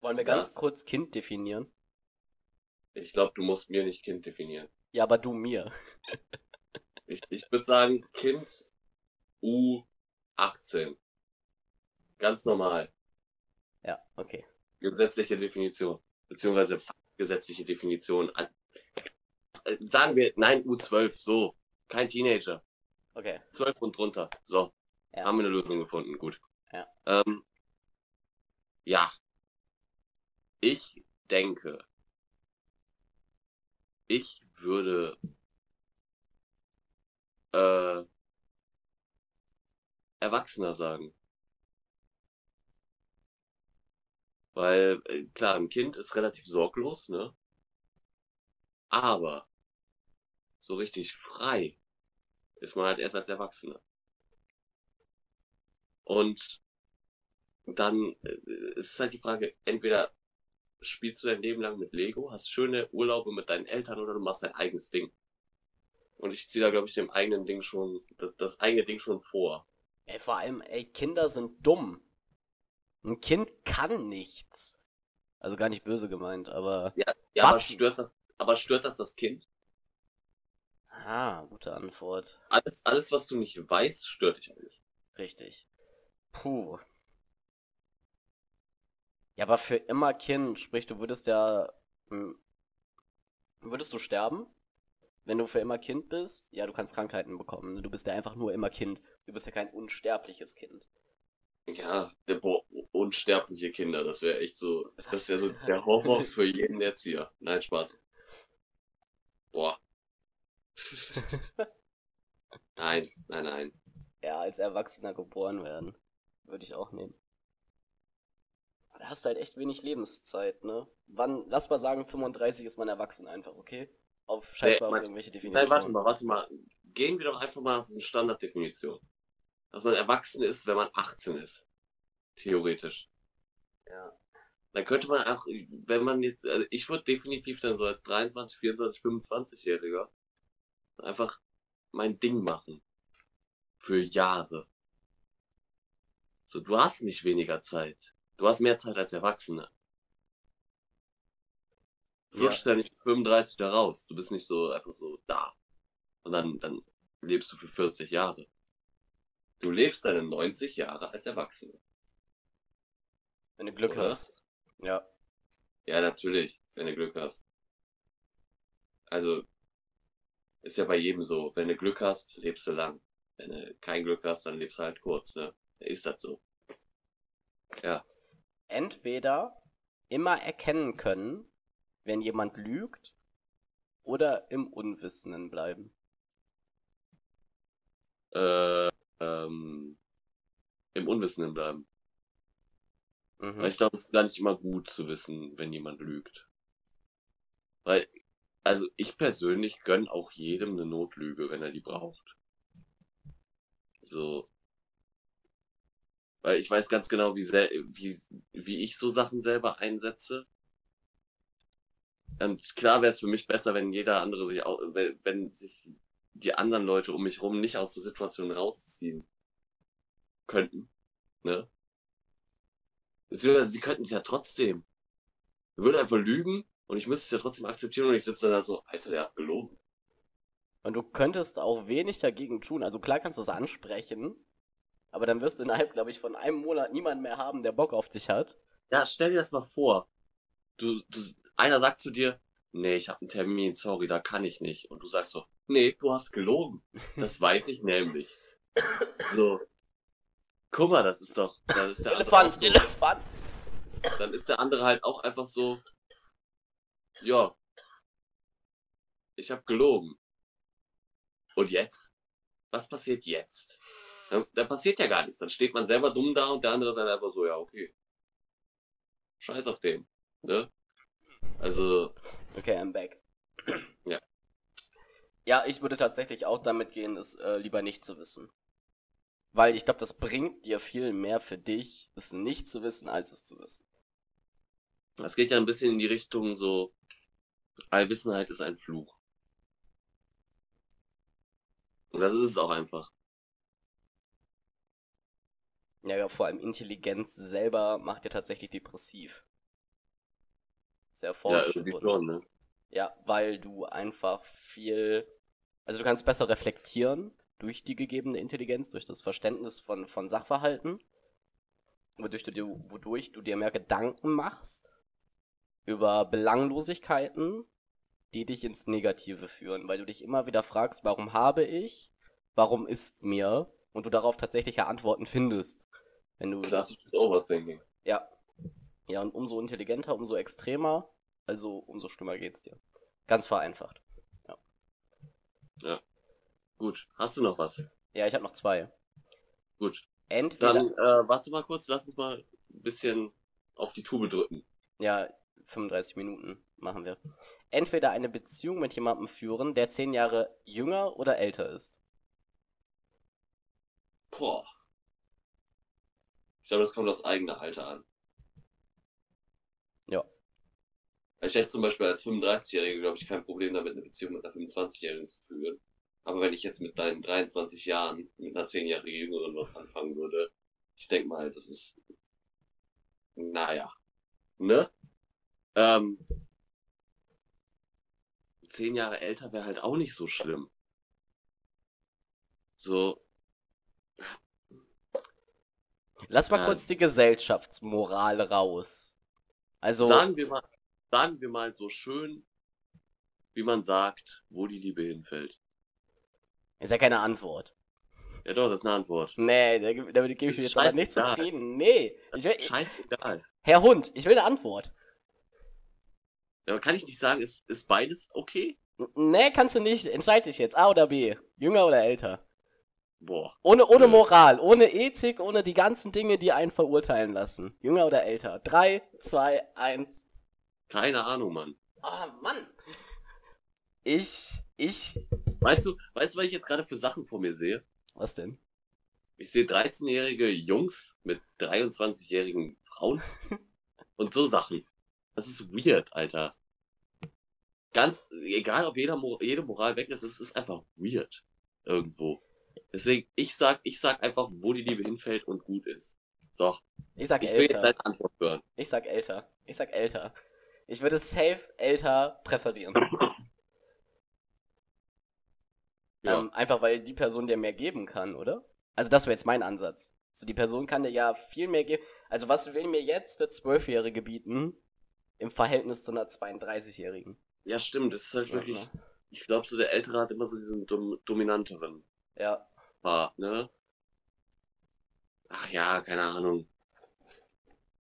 Wollen wir ganz Das- kurz Kind definieren? ich glaube, du musst mir nicht Kind definieren. Ja, aber du mir. (laughs) Ich, ich würde sagen, Kind U18. Ganz normal. Ja, okay. Gesetzliche Definition. Beziehungsweise gesetzliche Definition. Äh, Sagen wir, nein, U12, so. Kein Teenager. Okay. 12 und drunter. So. Ja. Haben wir eine Lösung gefunden. Gut. Ja. Ähm, ja. Ich denke, ich würde äh, Erwachsener sagen. Weil, äh, klar, ein Kind ist relativ sorglos, ne? Aber so richtig frei ist man halt erst als Erwachsener. Und dann äh, ist halt die Frage, entweder spielst du dein Leben lang mit Lego, hast schöne Urlaube mit deinen Eltern oder du machst dein eigenes Ding. Und ich ziehe da, glaube ich, dem eigenen Ding schon, das, das eigene Ding schon vor. Ey, vor allem, ey, Kinder sind dumm. Ein Kind kann nichts. Also gar nicht böse gemeint, aber Ja, Ja, aber stört, das, aber stört das das Kind? Ah, gute Antwort. Alles, alles, was du nicht weißt, stört dich nicht. Richtig. Puh. Ja, aber für immer Kind, sprich, du würdest ja. hm, Würdest du sterben? Wenn du für immer Kind bist? Ja, du kannst Krankheiten bekommen. ne? Du bist ja einfach nur immer Kind. Du bist ja kein unsterbliches Kind. Ja, der, boah, unsterbliche Kinder, das wäre echt so, das wäre so der Horror (laughs) für jeden Erzieher. Nein, Spaß. Boah. Nein, nein, nein. Ja, als Erwachsener geboren werden. Würde ich auch nehmen. Da hast du halt echt wenig Lebenszeit, ne? Wann, lass mal sagen, 35 ist man erwachsen einfach, okay? Auf scheiß Nee, auf irgendwelche Nein, Definitionen. warte mal, warte mal. Gehen wir doch einfach mal nach diesen Standarddefinition. Dass man erwachsen ist, wenn man 18 ist. Theoretisch. Ja. Dann könnte man auch, wenn man jetzt, also ich würde definitiv dann so als 23, 24, 25-Jähriger einfach mein Ding machen. Für Jahre. So, du hast nicht weniger Zeit. Du hast mehr Zeit als Erwachsene. Du Ja. ja nicht mit 35 da raus. Du bist nicht so einfach so da. Und dann, dann lebst du für 40 Jahre. Du lebst deine 90 Jahre als Erwachsene. Wenn du Glück Oder? hast. Ja. Ja, natürlich, wenn du Glück hast. Also, ist ja bei jedem so. Wenn du Glück hast, lebst du lang. Wenn du kein Glück hast, dann lebst du halt kurz, ne? Ist das so? Ja. Entweder immer erkennen können, wenn jemand lügt, oder im Unwissenden bleiben. Äh, ähm, im Unwissenden bleiben. Mhm. Weil ich glaube, es ist gar nicht immer gut zu wissen, wenn jemand lügt. Weil, also ich persönlich gönn auch jedem eine Notlüge, wenn er die braucht. So. Weil ich weiß ganz genau, wie, sel wie, wie ich so Sachen selber einsetze. Und klar wäre es für mich besser, wenn jeder andere sich auch, wenn, wenn sich die anderen Leute um mich herum nicht aus der Situation rausziehen könnten. Ne? Beziehungsweise sie könnten es ja trotzdem. Wir würden einfach lügen und ich müsste es ja trotzdem akzeptieren und ich sitze dann da so, Alter, der hat gelogen. Und du könntest auch wenig dagegen tun. Also klar kannst du es ansprechen, aber dann wirst du innerhalb, glaube ich, von einem Monat niemanden mehr haben, der Bock auf dich hat. Ja, stell dir das mal vor. Du, du, einer sagt zu dir, nee, ich habe einen Termin, sorry, da kann ich nicht. Und du sagst so, nee, du hast gelogen. Das weiß ich nämlich. So. Guck mal, das ist doch, dann ist der Elefant, so, Elefant! dann ist der andere halt auch einfach so, ja, ich habe gelogen. Und jetzt? Was passiert jetzt? Dann, dann passiert ja gar nichts. Dann steht man selber dumm da und der andere ist dann einfach so, ja, okay. Scheiß auf den. Ne? Also, Okay, I'm back. Ja. Ja, ich würde tatsächlich auch damit gehen, es äh, lieber nicht zu wissen. Weil ich glaube, das bringt dir viel mehr für dich, es nicht zu wissen, als es zu wissen. das geht ja ein bisschen in die Richtung so, Allwissenheit ist ein Fluch. Und das ist es auch einfach. Ja, ja, vor allem Intelligenz selber macht dir tatsächlich depressiv. Sehr Ja, irgendwie wurde. schon, ne? Ja, weil du einfach viel. Also du kannst besser reflektieren durch die gegebene Intelligenz, durch das Verständnis von, von Sachverhalten, wodurch du, dir, wodurch du dir mehr Gedanken machst über Belanglosigkeiten, die dich ins Negative führen, weil du dich immer wieder fragst, warum habe ich, warum ist mir, und du darauf tatsächliche Antworten findest. Wenn du Klassisches Overthinking. ja. Ja, und umso intelligenter, umso extremer, also umso schlimmer geht's dir. Ganz vereinfacht. Gut, hast du noch was? Ja, ich habe noch zwei. Gut. Entweder, Dann, äh, warte mal kurz, lass uns mal ein bisschen auf die Tube drücken. ja, 35 Minuten machen wir. Entweder eine Beziehung mit jemandem führen, der 10 Jahre jünger oder älter ist. Boah. Ich glaube, das kommt aufs eigene Alter an. Ja. Ich hätte zum Beispiel als 35-Jähriger, glaube ich, kein Problem damit, eine Beziehung mit einer 25-Jährigen zu führen. Aber wenn ich jetzt mit deinen 23 Jahren mit einer 10 Jahre jüngeren was anfangen würde, ich denke mal, das ist, naja, ne? Ähm, zehn Jahre älter wäre halt auch nicht so schlimm. So, Lass mal Ja. kurz die Gesellschaftsmoral raus. Also, sagen wir mal, sagen wir mal so schön, wie man sagt, wo die Liebe hinfällt. Ist ja keine Antwort. Ja doch, das ist eine Antwort. Nee, damit gebe ich mich jetzt aber nicht zufrieden. Nee, ich will, Scheißegal. Herr Hund, ich will eine Antwort. Aber kann ich nicht sagen, ist, ist beides okay? Nee, kannst du nicht. Entscheid dich jetzt. A oder B. Jünger oder älter. Boah. Ohne, ohne Nö. Moral, ohne Ethik, ohne die ganzen Dinge, die einen verurteilen lassen. Jünger oder älter. Drei, zwei, eins. Keine Ahnung, Mann. Ah, Mann. Ich, ich. Weißt du, weißt du, was ich jetzt gerade für Sachen vor mir sehe? Was denn? Ich sehe 13-jährige Jungs mit 23-jährigen Frauen (laughs) und so Sachen. Das ist weird, Alter. Ganz, egal ob jeder, jede Moral weg ist, es ist einfach weird. Irgendwo. Deswegen, ich sag, ich sag einfach, wo die Liebe hinfällt und gut ist. So, Ich sag ich will jetzt älter. deine Antwort hören. Ich sag älter. Ich sag älter. Ich würde safe älter präferieren. (laughs) Ja. Ähm, einfach weil die Person dir mehr geben kann, oder? Also das wäre jetzt mein Ansatz. Also die Person kann dir ja viel mehr geben. Also was will mir jetzt der Zwölfjährige bieten im Verhältnis zu einer 32-Jährigen? Ja, stimmt, das ist halt wirklich, Ja, ich glaube, so der Ältere hat immer so diesen dom dominanteren Ja. Part, ne? Ach ja, keine Ahnung.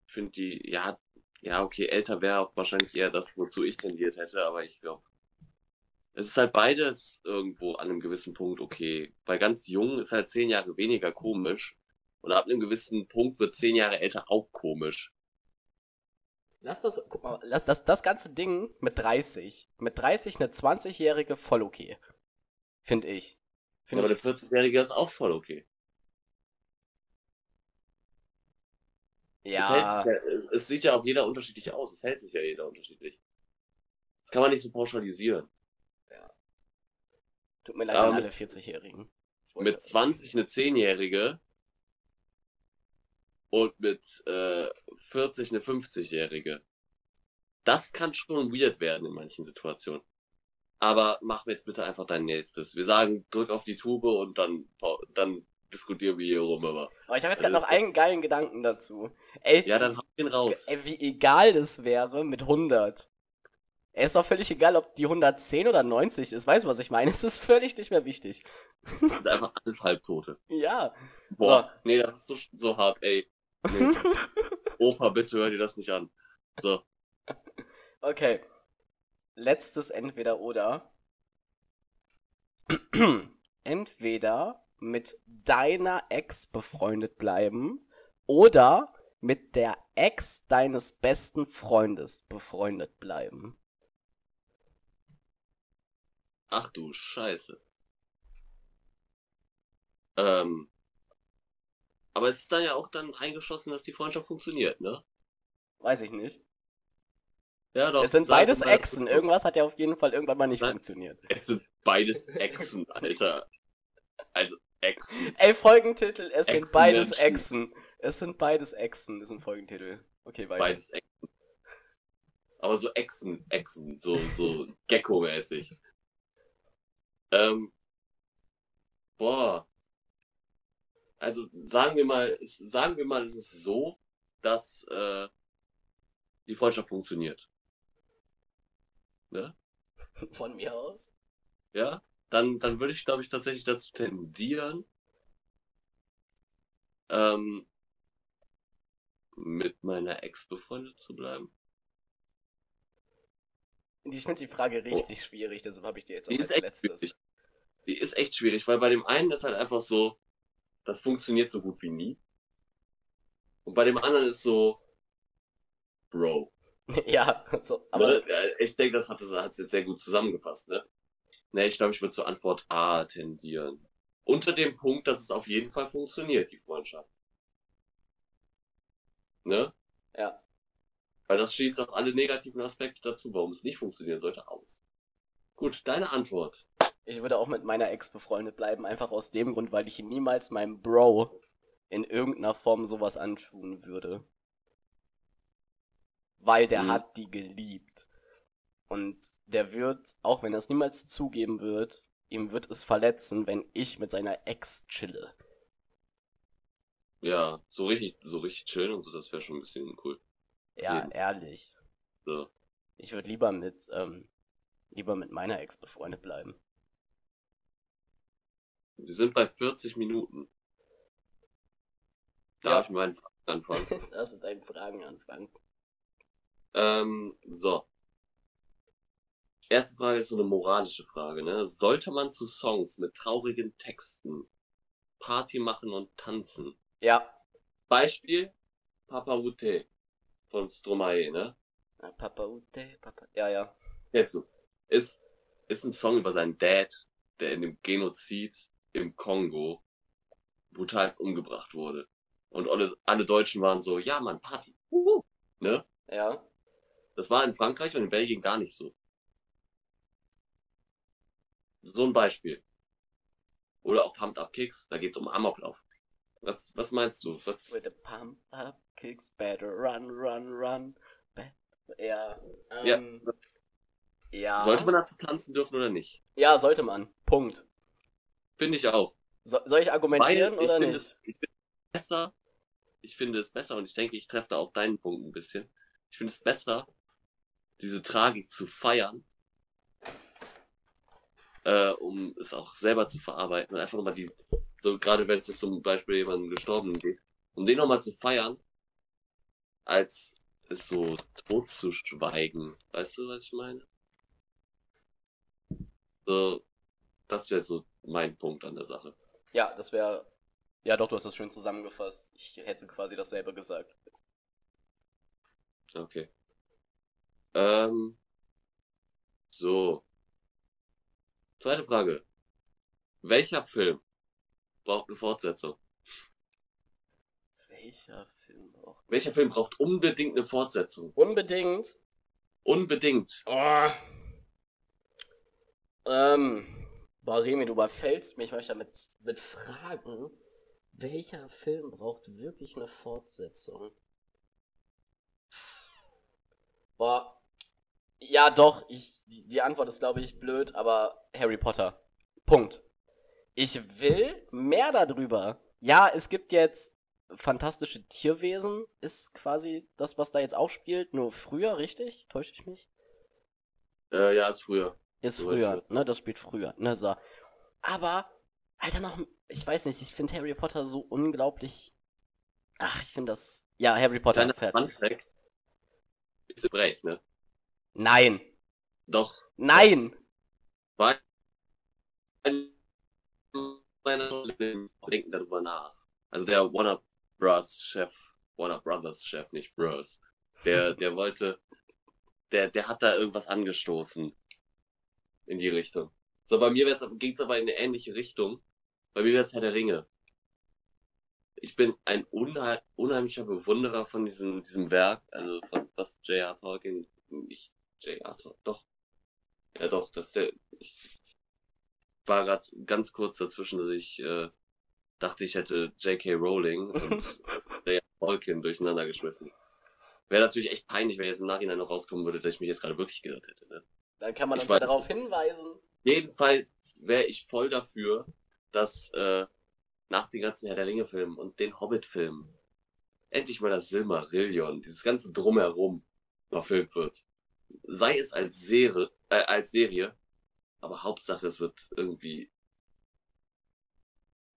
Ich finde die, ja, ja, okay, älter wäre auch wahrscheinlich eher das, wozu ich tendiert hätte, aber ich glaube, es ist halt beides irgendwo an einem gewissen Punkt okay. Bei ganz jung ist halt zehn Jahre weniger komisch und ab einem gewissen Punkt wird zehn Jahre älter auch komisch. Lass das, guck mal, lass das, das ganze Ding mit 30. Mit 30 eine 20-Jährige voll okay. Finde ich. Finde aber ich. der 40-Jährige ist auch voll okay. Es, Ja. sich ja, es, es sieht ja auch jeder unterschiedlich aus. Es hält sich ja jeder unterschiedlich. Das kann man nicht so pauschalisieren. Tut mir leid Aber an mit- alle 40-Jährigen. Ich wollte Mit das- 20 eine 10-Jährige und mit äh, 40 eine 50-Jährige. Das kann schon weird werden in manchen Situationen. Aber mach mir jetzt bitte einfach dein nächstes. Wir sagen, drück auf die Tube und dann, dann diskutieren wir hier rum immer. Aber ich habe jetzt Also gerade noch einen geilen Gedanken dazu. Ey, Ja, dann hau den raus. ey, wie egal das wäre mit 100. Es ist doch völlig egal, ob die 110 oder 90 ist. Weißt du, was ich meine? (laughs) Es ist völlig nicht mehr wichtig. Das sind einfach alles Halbtote. Ja. Boah, nee, das ist so, so hart, ey. Nee. (laughs) Opa, bitte hör dir das nicht an. So, Okay. Letztes entweder oder. (clears throat) entweder mit deiner Ex befreundet bleiben oder mit der Ex deines besten Freundes befreundet bleiben. Ach du Scheiße. Ähm, aber es ist dann ja auch dann eingeschossen, dass die Freundschaft funktioniert, ne? Weiß ich nicht. Ja, doch. Es sind beides Exen. Irgendwas hat ja auf jeden Fall irgendwann mal nicht Nein. funktioniert. Es sind beides Exen, Alter. Also Exen. Ey, Folgentitel, es sind Echsenmenschen. beides Exen. Es sind beides Exen, ist ein Folgentitel. Okay, weiter. Beides Exen. Aber so Exen, Exen, so, so (laughs) Gecko-mäßig. Ähm, boah. Also sagen wir mal, es- sagen wir mal, es ist so, dass äh, die Freundschaft funktioniert. Ne? (laughs) Von mir aus. Ja? Dann, dann würde ich, glaube ich, tatsächlich dazu tendieren, ähm, mit meiner Ex befreundet zu bleiben. Ich finde die Frage richtig schwierig, deshalb habe ich dir jetzt auch Oh. Als letztes. schwierig. Ist echt schwierig, weil bei dem einen ist halt einfach so, das funktioniert so gut wie nie. Und bei dem anderen ist so, Bro. (laughs) ja, so, aber ne? Äh, Ich denke, das hat es jetzt sehr gut zusammengefasst, ne? Ne, ich glaube, ich würde zur Antwort A tendieren. Unter dem Punkt, dass es auf jeden Fall funktioniert, die Freundschaft. Ne? Ja. Weil das schließt auch alle negativen Aspekte dazu, warum es nicht funktionieren sollte, aus. Gut, deine Antwort. Ich würde auch mit meiner Ex befreundet bleiben, einfach aus dem Grund, weil ich niemals meinem Bro in irgendeiner Form sowas antun würde. Weil der Mhm. hat die geliebt. Und der wird, auch wenn er es niemals zugeben wird, ihm wird es verletzen, wenn ich mit seiner Ex chille. Ja, so richtig, so richtig chillen und so, das wäre schon ein bisschen cool. Ja, Eben. ehrlich. So. Ich würde lieber mit, ähm, lieber mit meiner Ex befreundet bleiben. Wir sind bei 40 Minuten. Darf Ja. ich mit meinen Fragen anfangen? (laughs) Lass mit deinen Fragen anfangen. ähm, so. Erste Frage ist so eine moralische Frage, ne? Sollte man zu Songs mit traurigen Texten Party machen und tanzen? Ja. Beispiel Papa Ute von Stromae, ne? Papa Ute, Papa. Ja, ja. Kennst du? Ist, ist ein Song über seinen Dad, der in dem Genozid im Kongo brutalst umgebracht wurde. Und alle, alle Deutschen waren so, ja Mann, Party. Uhu. Ne? Ja. Das war in Frankreich und in Belgien gar nicht so. So ein Beispiel. Oder auch Pumped Up Kicks, da geht's um Amoklauf. Was, was meinst du? Was, With a pump up kicks better run, run, run. Ja. Ja. Ähm, ja. Sollte man dazu tanzen dürfen oder nicht? Ja, sollte man. Punkt. Finde ich auch. So, soll ich argumentieren Weil ich oder nicht? es, ich finde es besser. Ich finde es besser und ich denke, ich treffe da auch deinen Punkt ein bisschen. Ich finde es besser, diese Tragik zu feiern, äh, um es auch selber zu verarbeiten und einfach nochmal die, so gerade wenn es jetzt zum Beispiel jemandem Gestorbenen geht, um den nochmal zu feiern, als es so totzuschweigen. Weißt du, was ich meine? So, das wäre so mein Punkt an der Sache. Ja, das wäre. Ja, doch, du hast das schön zusammengefasst. Ich hätte quasi dasselbe gesagt. Okay. Ähm, so. Zweite Frage. Welcher Film braucht eine Fortsetzung? Welcher Film braucht. Welcher Film braucht unbedingt eine Fortsetzung? Unbedingt. Unbedingt. Oh. Ähm. Boah, Remi, du überfällst mich manchmal mit, mit Fragen. Welcher Film braucht wirklich eine Fortsetzung? Boah. Ja, doch, ich, die, die Antwort ist, glaube ich, blöd, aber Harry Potter. Punkt. Ich will mehr darüber. Ja, es gibt jetzt fantastische Tierwesen, ist quasi das, was da jetzt auch spielt, nur früher, richtig? Täusche ich mich? Äh, ja, ist früher. Ist So früher, ne? Das spielt früher, ne? So. Aber, Alter, noch, ich weiß nicht, ich finde Harry Potter so unglaublich. Ach, ich finde das. Ja, Harry Potter, Fun fertig. Fact. Ist im Recht, ne? Nein! Doch. Nein! Meiner denken darüber nach. Also der Warner Bros. Chef, Warner Brothers Chef, nicht Bros. Der, der wollte, der, der hat da irgendwas angestoßen. In die Richtung. So, bei mir ging es aber in eine ähnliche Richtung. Bei mir wäre es Herr der Ringe. Ich bin ein unheim, unheimlicher Bewunderer von diesem, diesem Werk, also von was J.R. Tolkien, nicht J.R. Tolkien, doch. Ja doch, das der, ich war gerade ganz kurz dazwischen, dass ich äh, dachte, ich hätte J.K. Rowling und (laughs) J.R. Tolkien durcheinander geschmissen. Wäre natürlich echt peinlich, wenn jetzt im Nachhinein noch rauskommen würde, dass ich mich jetzt gerade wirklich geirrt hätte. Ne? Dann kann man uns ja darauf hinweisen. Jedenfalls wäre ich voll dafür, dass äh, nach den ganzen Herr der Ringe-Filmen und den Hobbit-Filmen endlich mal das Silmarillion, dieses ganze Drumherum verfilmt wird. Sei es als Serie, äh, als Serie, aber Hauptsache es wird irgendwie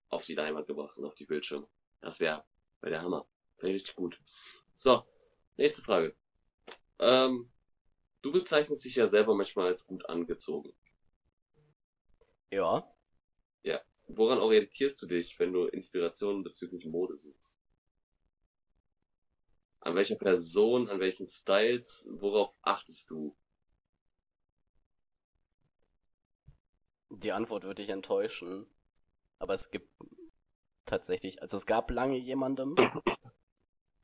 auf die Leinwand gebracht und auf die Bildschirme. Das wäre wär der Hammer. Wäre richtig gut. So, nächste Frage. Ähm, du bezeichnest dich ja selber manchmal als gut angezogen. Ja. Woran orientierst du dich, wenn du Inspirationen bezüglich Mode suchst? An welcher Person, an welchen Styles, worauf achtest du? Die Antwort würde dich enttäuschen. Aber es gibt tatsächlich. Also es gab lange jemandem,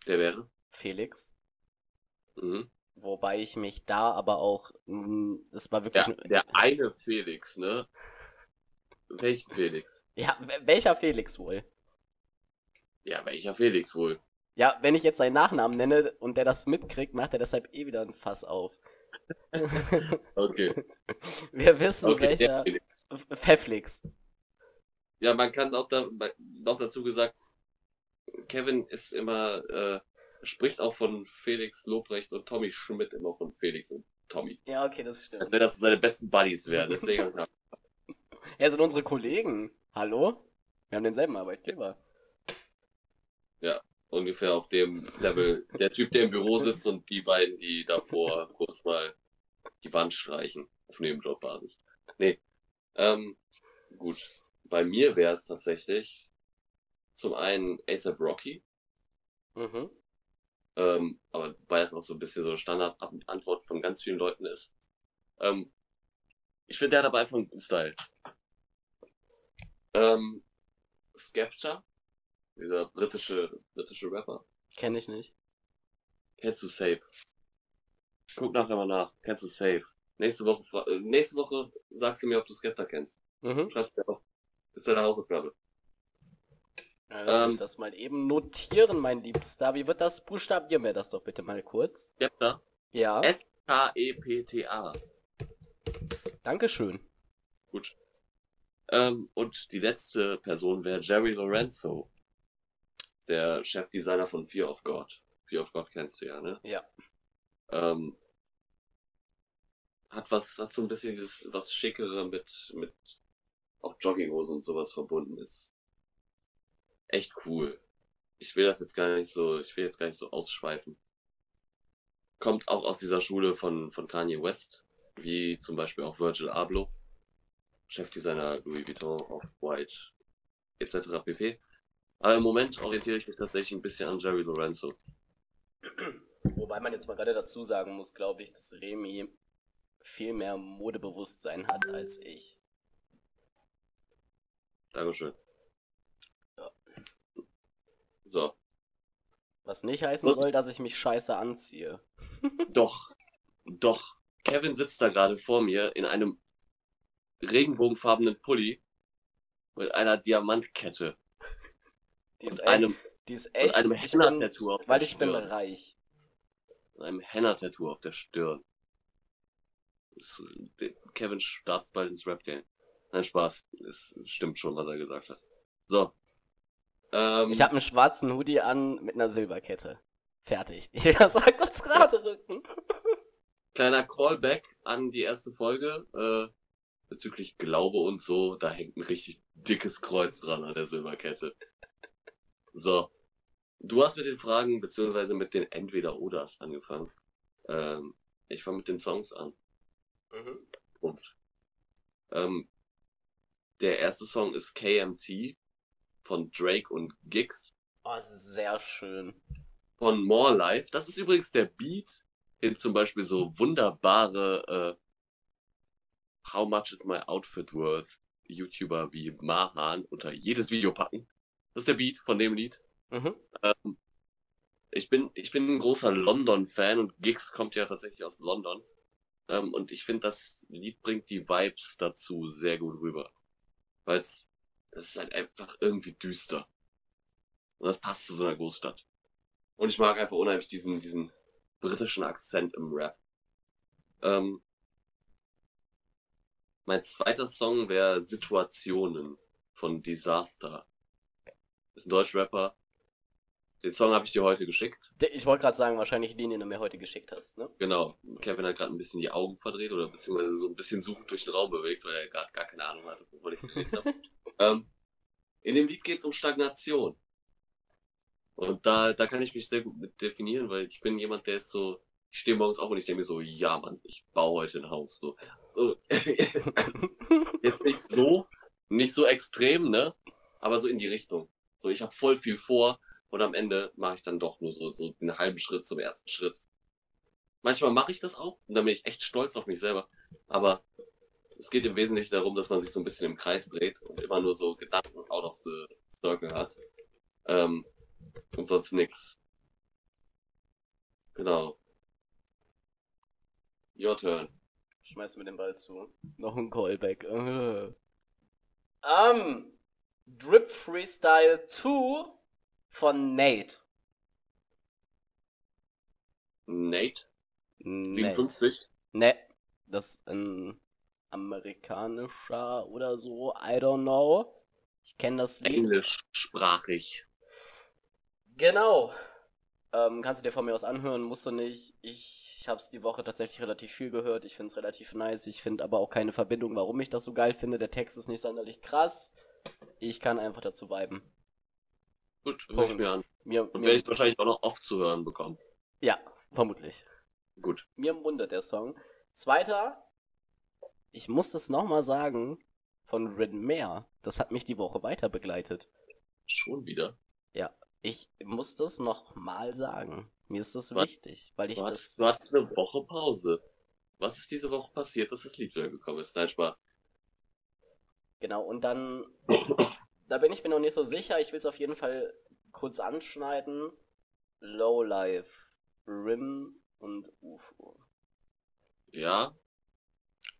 Der wäre? Felix. Mhm. Wobei ich mich da aber auch. mh, Es war wirklich. Nur- der eine Felix, ne? Welchen Felix? ja, wel- welcher Felix wohl? Ja, welcher Felix wohl? Ja, wenn ich jetzt seinen Nachnamen nenne und der das mitkriegt, macht er deshalb eh wieder ein Fass auf. (laughs) Okay. Wir wissen, okay welcher. der, Pfefflix. ja, man kann auch da, noch dazu gesagt, Kevin ist immer, äh, spricht auch von Felix Lobrecht und Tommy Schmidt immer von Felix und Tommy. Ja, okay, das Als stimmt. wenn das seine besten Buddies wären. Deswegen (laughs) Ja, sind unsere Kollegen. Hallo? Wir haben denselben Arbeitgeber. ungefähr auf dem Level. Der Typ, der im Büro sitzt und die beiden, die davor (laughs) kurz mal die Wand streichen. Auf Nebenjobbasis. Nee. Ähm, gut. Bei mir wäre es tatsächlich zum einen ASAP Rocky. Mhm. Ähm, aber weil das auch so ein bisschen so eine Standardantwort von ganz vielen Leuten ist. Ähm, ich finde, der hat einfach einen guten Style. Ähm, Skepta, dieser britische, britische Rapper. Kenne ich nicht. Kennst du Safe? Guck nachher mal nach. Kennst du Safe? Nächste Woche, äh, nächste Woche sagst du mir, ob du Skepta kennst. Mhm. Schreib's dir auf. Ist deine Hausaufgabe. Ja, lass mich Ähm. das mal eben notieren, mein Liebster. Wie wird das? Buchstabier mir das doch bitte mal kurz. Skepta. Ja, E S-K-E-P-T-A. Dankeschön. Gut. Ähm, und die letzte Person wäre Jerry Lorenzo, der Chefdesigner von Fear of God. Fear of God kennst du ja, ne? Ja. Ähm, hat was, hat so ein bisschen dieses, was Schickere mit, mit auch Jogginghose und sowas verbunden ist. Echt cool. Ich will das jetzt gar nicht so, ich will jetzt gar nicht so ausschweifen. Kommt auch aus dieser Schule von, von Kanye West, wie zum Beispiel auch Virgil Abloh. Chefdesigner Louis Vuitton, Off-White, etc. pp. Aber im Moment orientiere ich mich tatsächlich ein bisschen an Jerry Lorenzo. Wobei man jetzt mal gerade dazu sagen muss, glaube ich, dass Remy viel mehr Modebewusstsein hat als ich. Dankeschön. So. Was nicht heißen Was? soll, dass ich mich scheiße anziehe. (laughs) Doch. Doch. Kevin sitzt da gerade vor mir in einem regenbogenfarbenen Pulli mit einer Diamantkette Die ist und echt, einem, die ist und echt, einem ich bin, Henna-Tattoo auf weil der ich bin Stirn. reich. Und einem Henna-Tattoo auf der Stirn. Das, Kevin startet bald ins Rap-Game. Nein, Spaß. Es stimmt schon, was er gesagt hat. So. Ähm, Ich habe einen schwarzen Hoodie an mit einer Silberkette. Fertig. (laughs) Ich will das mal kurz gerade rücken. Kleiner Callback an die erste Folge äh, bezüglich Glaube und so. Da hängt ein richtig dickes Kreuz dran an der Silberkette. So. Du hast mit den Fragen beziehungsweise mit den Entweder-Oders angefangen. Ähm, ich fange mit den Songs an. Mhm. Punkt. Ähm, der erste Song ist KMT von Drake und Giggs Oh, sehr schön. von More Life. Das ist übrigens der Beat in zum Beispiel so wunderbare äh, How much is my outfit worth? YouTuber wie Mahan unter jedes Video packen. Das ist der Beat von dem Lied. Mhm. Ähm, ich bin, ich bin ein großer London-Fan und Giggs kommt ja tatsächlich aus London. Ähm, und ich finde, das Lied bringt die Vibes dazu sehr gut rüber. Weil es, das ist halt einfach irgendwie düster. Und das passt zu so einer Großstadt. Und ich mag einfach unheimlich diesen, diesen britischen Akzent im Rap. Ähm, mein zweiter Song wäre Situationen von Disaster. Ist ein Deutschrapper. Den Song habe ich dir heute geschickt. Ich wollte gerade sagen, wahrscheinlich den, den du mir heute geschickt hast, ne? Genau. Kevin hat gerade ein bisschen die Augen verdreht oder beziehungsweise so ein bisschen suchend durch den Raum bewegt, weil er gerade gar keine Ahnung hatte, wovon ich geredet habe. (laughs) ähm, in dem Lied geht es um Stagnation. Und da, da kann ich mich sehr gut mit definieren, weil ich bin jemand, der ist so, ich stehe morgens auf und ich denke mir so, ja Mann, ich baue heute ein Haus. So, so (laughs) jetzt nicht so, nicht so extrem, ne? Aber so in die Richtung. So, ich habe voll viel vor und am Ende mache ich dann doch nur so, so einen halben Schritt zum ersten Schritt. Manchmal mache ich das auch und dann bin ich echt stolz auf mich selber. Aber es geht im Wesentlichen darum, dass man sich so ein bisschen im Kreis dreht und immer nur so Gedanken out of the circle hat. Ähm, und sonst nix. Genau. Your turn. Schmeiß mir den Ball zu. Noch ein Callback. Äh. Ähm, Drip Freestyle 2 von Nate. Nate, Nate. 57. Ne, das ist ein amerikanischer oder so, I don't know. Ich kenne das Lied. Englischsprachig. Genau. Ähm, kannst du dir von mir aus anhören, musst du nicht. Ich habe es die Woche tatsächlich relativ viel gehört. Ich finde es relativ nice. Ich finde aber auch keine Verbindung, warum ich das so geil finde. Der Text ist nicht sonderlich krass. Ich kann einfach dazu viben. Gut, höre ich mir an. Mir, Und werde ich wahrscheinlich auch noch oft zu hören bekommen. ja, vermutlich. Gut. Mir mundet der Song. Zweiter, ich muss das nochmal sagen, von Rin Mare. Das hat mich die Woche weiter begleitet. Schon wieder. Ich muss das nochmal sagen. Mir ist das Was? wichtig, weil ich Du das. du hattest eine Woche Pause. Was ist diese Woche passiert, dass das Lied wieder gekommen ist? Nein, Spaß. Genau, und dann. (laughs) Da bin ich mir noch nicht so sicher. Ich will es auf jeden Fall kurz anschneiden. Lowlife, Rim und UFO. Ja,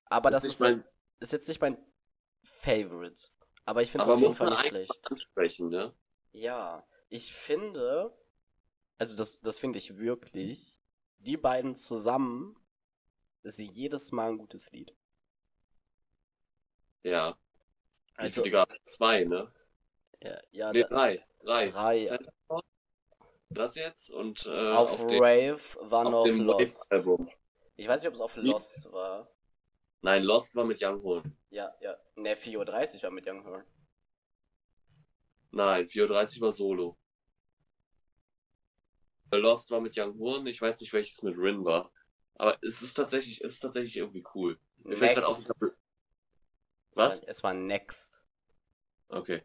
Aber das ist ist, mein- ist jetzt nicht mein Favorite. Aber ich finde es auf jeden Fall nicht schlecht. ansprechen, ne? Ja, ich finde, also das, das finde ich wirklich, die beiden zusammen ist jedes Mal ein gutes Lied. Ja. Also, viele gab es? Zwei, ne? Ja, ja Nee, da, drei. Drei. Drei. Center Das jetzt und äh, auf, dem, Rave war auf noch dem Lost. Album. Ich weiß nicht, ob es auf Lost war. Nein, Lost war mit Young Horn. Ja, ja. Ne, 4.30 Uhr war mit Young Horn. Nein, 34 war Solo. Lost war mit Young Horn. Ich weiß nicht, welches mit Rin war. Aber es ist tatsächlich, es ist tatsächlich irgendwie cool. Mir fällt gerade auf, ich Next. hab, was? war, es war Next. Okay.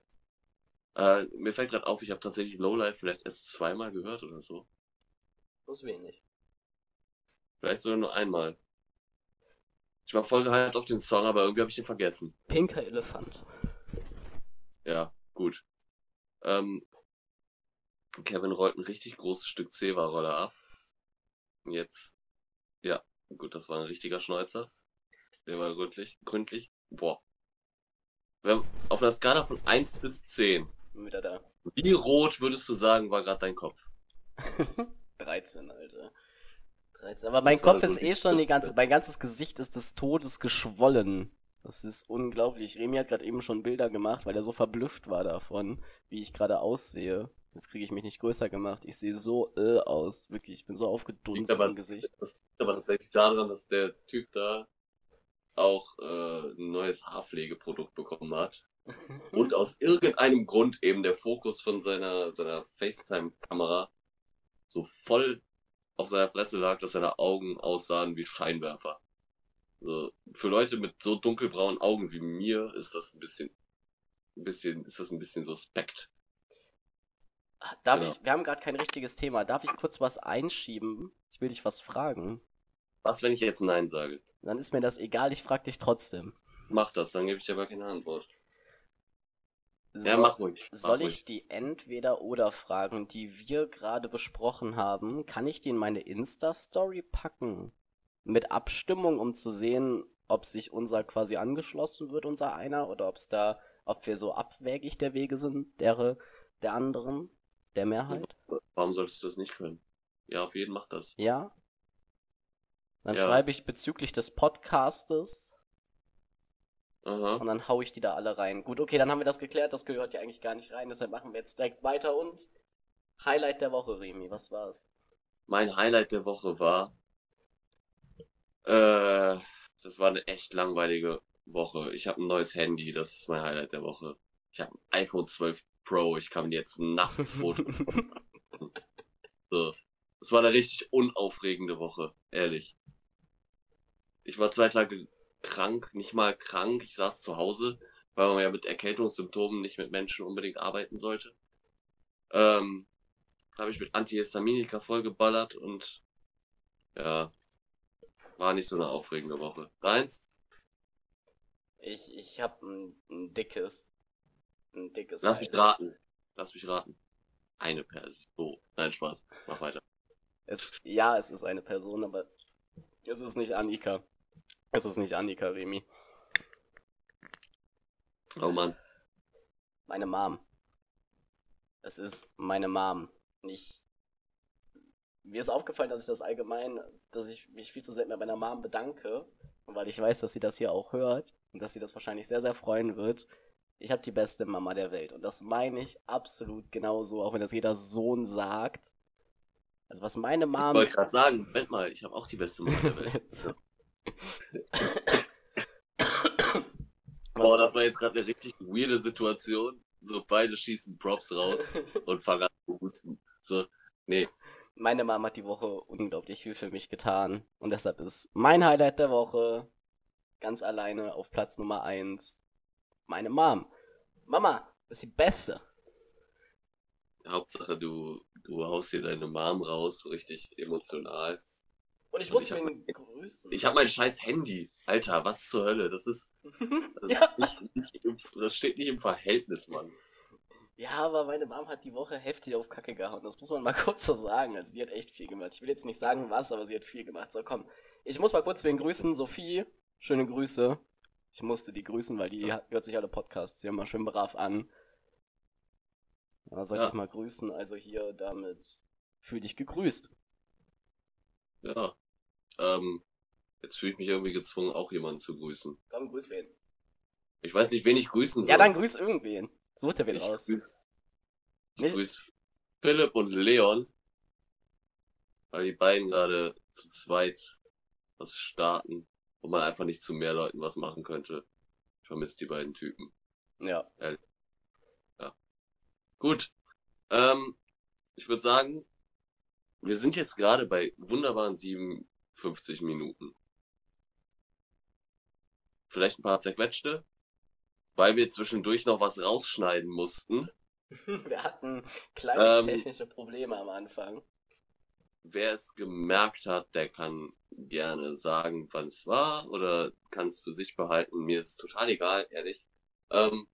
Äh, mir fällt gerade auf, ich habe tatsächlich Lowlife vielleicht erst zweimal gehört oder so. Das ist wenig. Vielleicht sogar nur einmal. Ich war voll gehypt auf den Song, aber irgendwie habe ich ihn vergessen. Pinker Elefant. Ja, gut. Ähm, Kevin rollt ein richtig großes Stück Zewa-Roller ab. Jetzt. Ja, gut, das war ein richtiger Schnäuzer. Der war gründlich. gründlich. Boah. Wir haben auf einer Skala von 1 bis 10. Bin Wieder da. Wie rot würdest du sagen, war gerade dein Kopf? (laughs) 13, Alter. 13. Aber mein Kopf so ist eh schon die ganze, mein ganzes Gesicht ist des Todes geschwollen. Das ist unglaublich. Remy hat gerade eben schon Bilder gemacht, weil er so verblüfft war davon, wie ich gerade aussehe. Jetzt kriege ich mich nicht größer gemacht. Ich sehe so äh aus. Wirklich, ich bin so aufgedunsen aber- im Gesicht. Das liegt aber tatsächlich daran, dass der Typ da auch äh, ein neues Haarpflegeprodukt bekommen hat. Und aus irgendeinem Grund eben der Fokus von seiner, seiner FaceTime-Kamera so voll auf seiner Fresse lag, dass seine Augen aussahen wie Scheinwerfer. Also, für Leute mit so dunkelbraunen Augen wie mir ist das ein bisschen, ein bisschen, ist das ein bisschen suspekt. Darf Genau. ich, wir haben gerade kein richtiges Thema. Darf ich kurz was einschieben? Ich will dich was fragen. Was, wenn ich jetzt Nein sage? Dann ist mir das egal, ich frag dich trotzdem. Mach das, dann gebe ich dir aber keine Antwort. So, Ja, mach ruhig. Mach Soll ruhig. ich die Entweder-Oder-Fragen, die wir gerade besprochen haben, kann ich die in meine Insta-Story packen? Mit Abstimmung, um zu sehen, ob sich unser quasi angeschlossen wird, unser einer, oder ob es da, ob wir so abwägig der Wege sind, der, der anderen, der Mehrheit? Warum solltest du das nicht können? Ja, auf jeden mach das. Ja? Dann Ja. schreibe ich bezüglich des Podcastes Aha. und dann hau ich die da alle rein. Gut, okay, dann haben wir das geklärt, das gehört ja eigentlich gar nicht rein, deshalb machen wir jetzt direkt weiter und Highlight der Woche, Remi, was war's? Mein Highlight der Woche war, äh, das war eine echt langweilige Woche. Ich habe ein neues Handy, das ist mein Highlight der Woche. Ich habe ein iPhone 12 Pro, ich kann jetzt nachts (laughs) Fotos. (laughs) so. Das war eine richtig unaufregende Woche, ehrlich. Ich war zwei Tage krank, nicht mal krank, ich saß zu Hause, weil man ja mit Erkältungssymptomen nicht mit Menschen unbedingt arbeiten sollte. Ähm, habe ich mit Antihistaminika vollgeballert und ja, war nicht so eine aufregende Woche. Deins? Ich, ich hab ein, ein dickes. Ein dickes. Lass mich raten. Lass mich raten. Eine Person. Nein, Spaß. Mach weiter. Es, ja, es ist eine Person, aber es ist nicht Annika. Es ist nicht Annika, Remi. Oh Mann. Meine Mom. Es ist meine Mom. Nicht. mir ist aufgefallen, dass ich das allgemein, dass ich mich viel zu selten bei meiner Mom bedanke. Weil ich weiß, dass sie das hier auch hört und dass sie das wahrscheinlich sehr, sehr freuen wird. Ich habe die beste Mama der Welt. Und das meine ich absolut genauso, auch wenn das jeder Sohn sagt. Also was meine Mom. Ich wollte gerade sagen, Moment mal, ich habe auch die beste Mama der Welt. (laughs) Boah, das war jetzt gerade eine richtig weirde Situation. So, beide schießen Props raus (laughs) und fangen an zu husten. So, nee. Meine Mama hat die Woche unglaublich viel für mich getan. Und deshalb ist mein Highlight der Woche ganz alleine auf Platz Nummer 1 meine Mom. Mama ist die Beste. Hauptsache, du, du haust hier deine Mom raus, so richtig emotional. Und ich muss ihn grüßen. Ich habe mein scheiß Handy. Alter, was zur Hölle? Das ist. (laughs) Das, Ja. nicht, nicht im, das steht nicht im Verhältnis, Mann. Ja, aber meine Mom hat die Woche heftig auf Kacke gehauen. Das muss man mal (laughs) kurz so sagen. Also, die hat echt viel gemacht. Ich will jetzt nicht sagen, was, aber sie hat viel gemacht. So, komm. Ich muss mal kurz wen grüßen. Sophie, schöne Grüße. Ich musste die grüßen, weil die hat- hört sich alle Podcasts hier immer schön brav an. Da sollte Ja. ich mal grüßen. Also hier damit fühl dich gegrüßt. Ja. Ähm, jetzt fühle ich mich irgendwie gezwungen, auch jemanden zu grüßen. Komm, grüß wen. Ich weiß nicht, wen ich grüßen soll. Ja, dann grüß irgendwen. Such dir wen ich raus. grüß, ich grüß Philipp und Leon, weil die beiden gerade zu zweit was starten, wo man einfach nicht zu mehr Leuten was machen könnte. Ich vermisse die beiden Typen. Ja. Gut. Ähm, ich würde sagen, wir sind jetzt gerade bei wunderbaren 57 Minuten. Vielleicht ein paar zerquetschte, weil wir zwischendurch noch was rausschneiden mussten. (laughs) Wir hatten kleine Ähm, technische Probleme am Anfang. Wer es gemerkt hat, der kann gerne sagen, wann es war oder kann es für sich behalten. Mir ist es total egal, ehrlich. Ähm,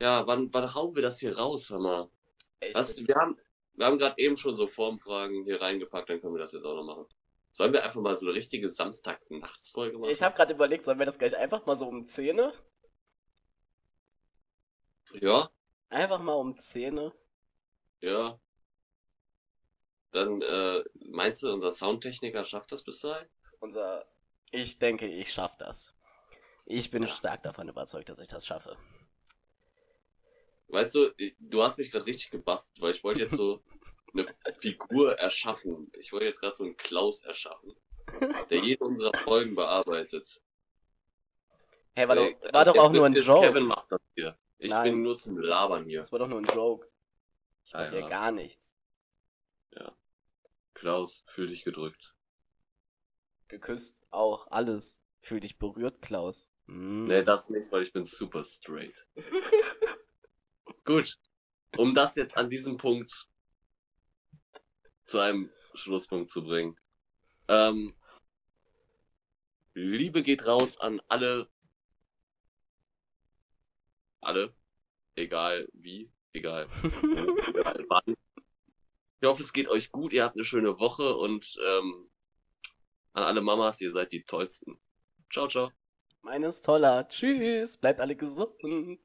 ja, wann, wann hauen wir das hier raus, hör mal? Was, wir haben, wir haben gerade eben schon so Formfragen hier reingepackt, dann können wir das jetzt auch noch machen. Sollen wir einfach mal so eine richtige Samstag-Nachts-Folge machen? Ich habe gerade überlegt, sollen wir das gleich einfach mal so um 10? Ja, Einfach mal um 10? ja. Dann, äh, meinst du, unser Soundtechniker schafft das bis dahin? Unser. Ich denke, ich schaff das. Ich bin Ja. stark davon überzeugt, dass ich das schaffe. Weißt du, du hast mich gerade richtig gebastelt, weil ich wollte jetzt so (laughs) eine Figur erschaffen. Ich wollte jetzt gerade so einen Klaus erschaffen, der jede unserer Folgen bearbeitet. Hey, war, doch, war doch auch nur ein Joke. Kevin macht das hier. Ich Nein. bin nur zum Labern hier. Das war doch nur ein Joke. Ich Ah, ja. gar nichts. Klaus, fühl dich gedrückt. Geküsst, auch, alles. Fühl dich berührt, Klaus. Mm. Nee, das nicht, weil ich bin super straight. (laughs) Gut. Um das jetzt an diesem Punkt zu einem Schlusspunkt zu bringen. Ähm, Liebe geht raus an alle. Alle. Egal wie, egal, egal (laughs) wann. Ich hoffe, es geht euch gut, ihr habt eine schöne Woche und ähm, an alle Mamas, ihr seid die tollsten. Ciao, ciao. Meines toller. Tschüss. Bleibt alle gesund.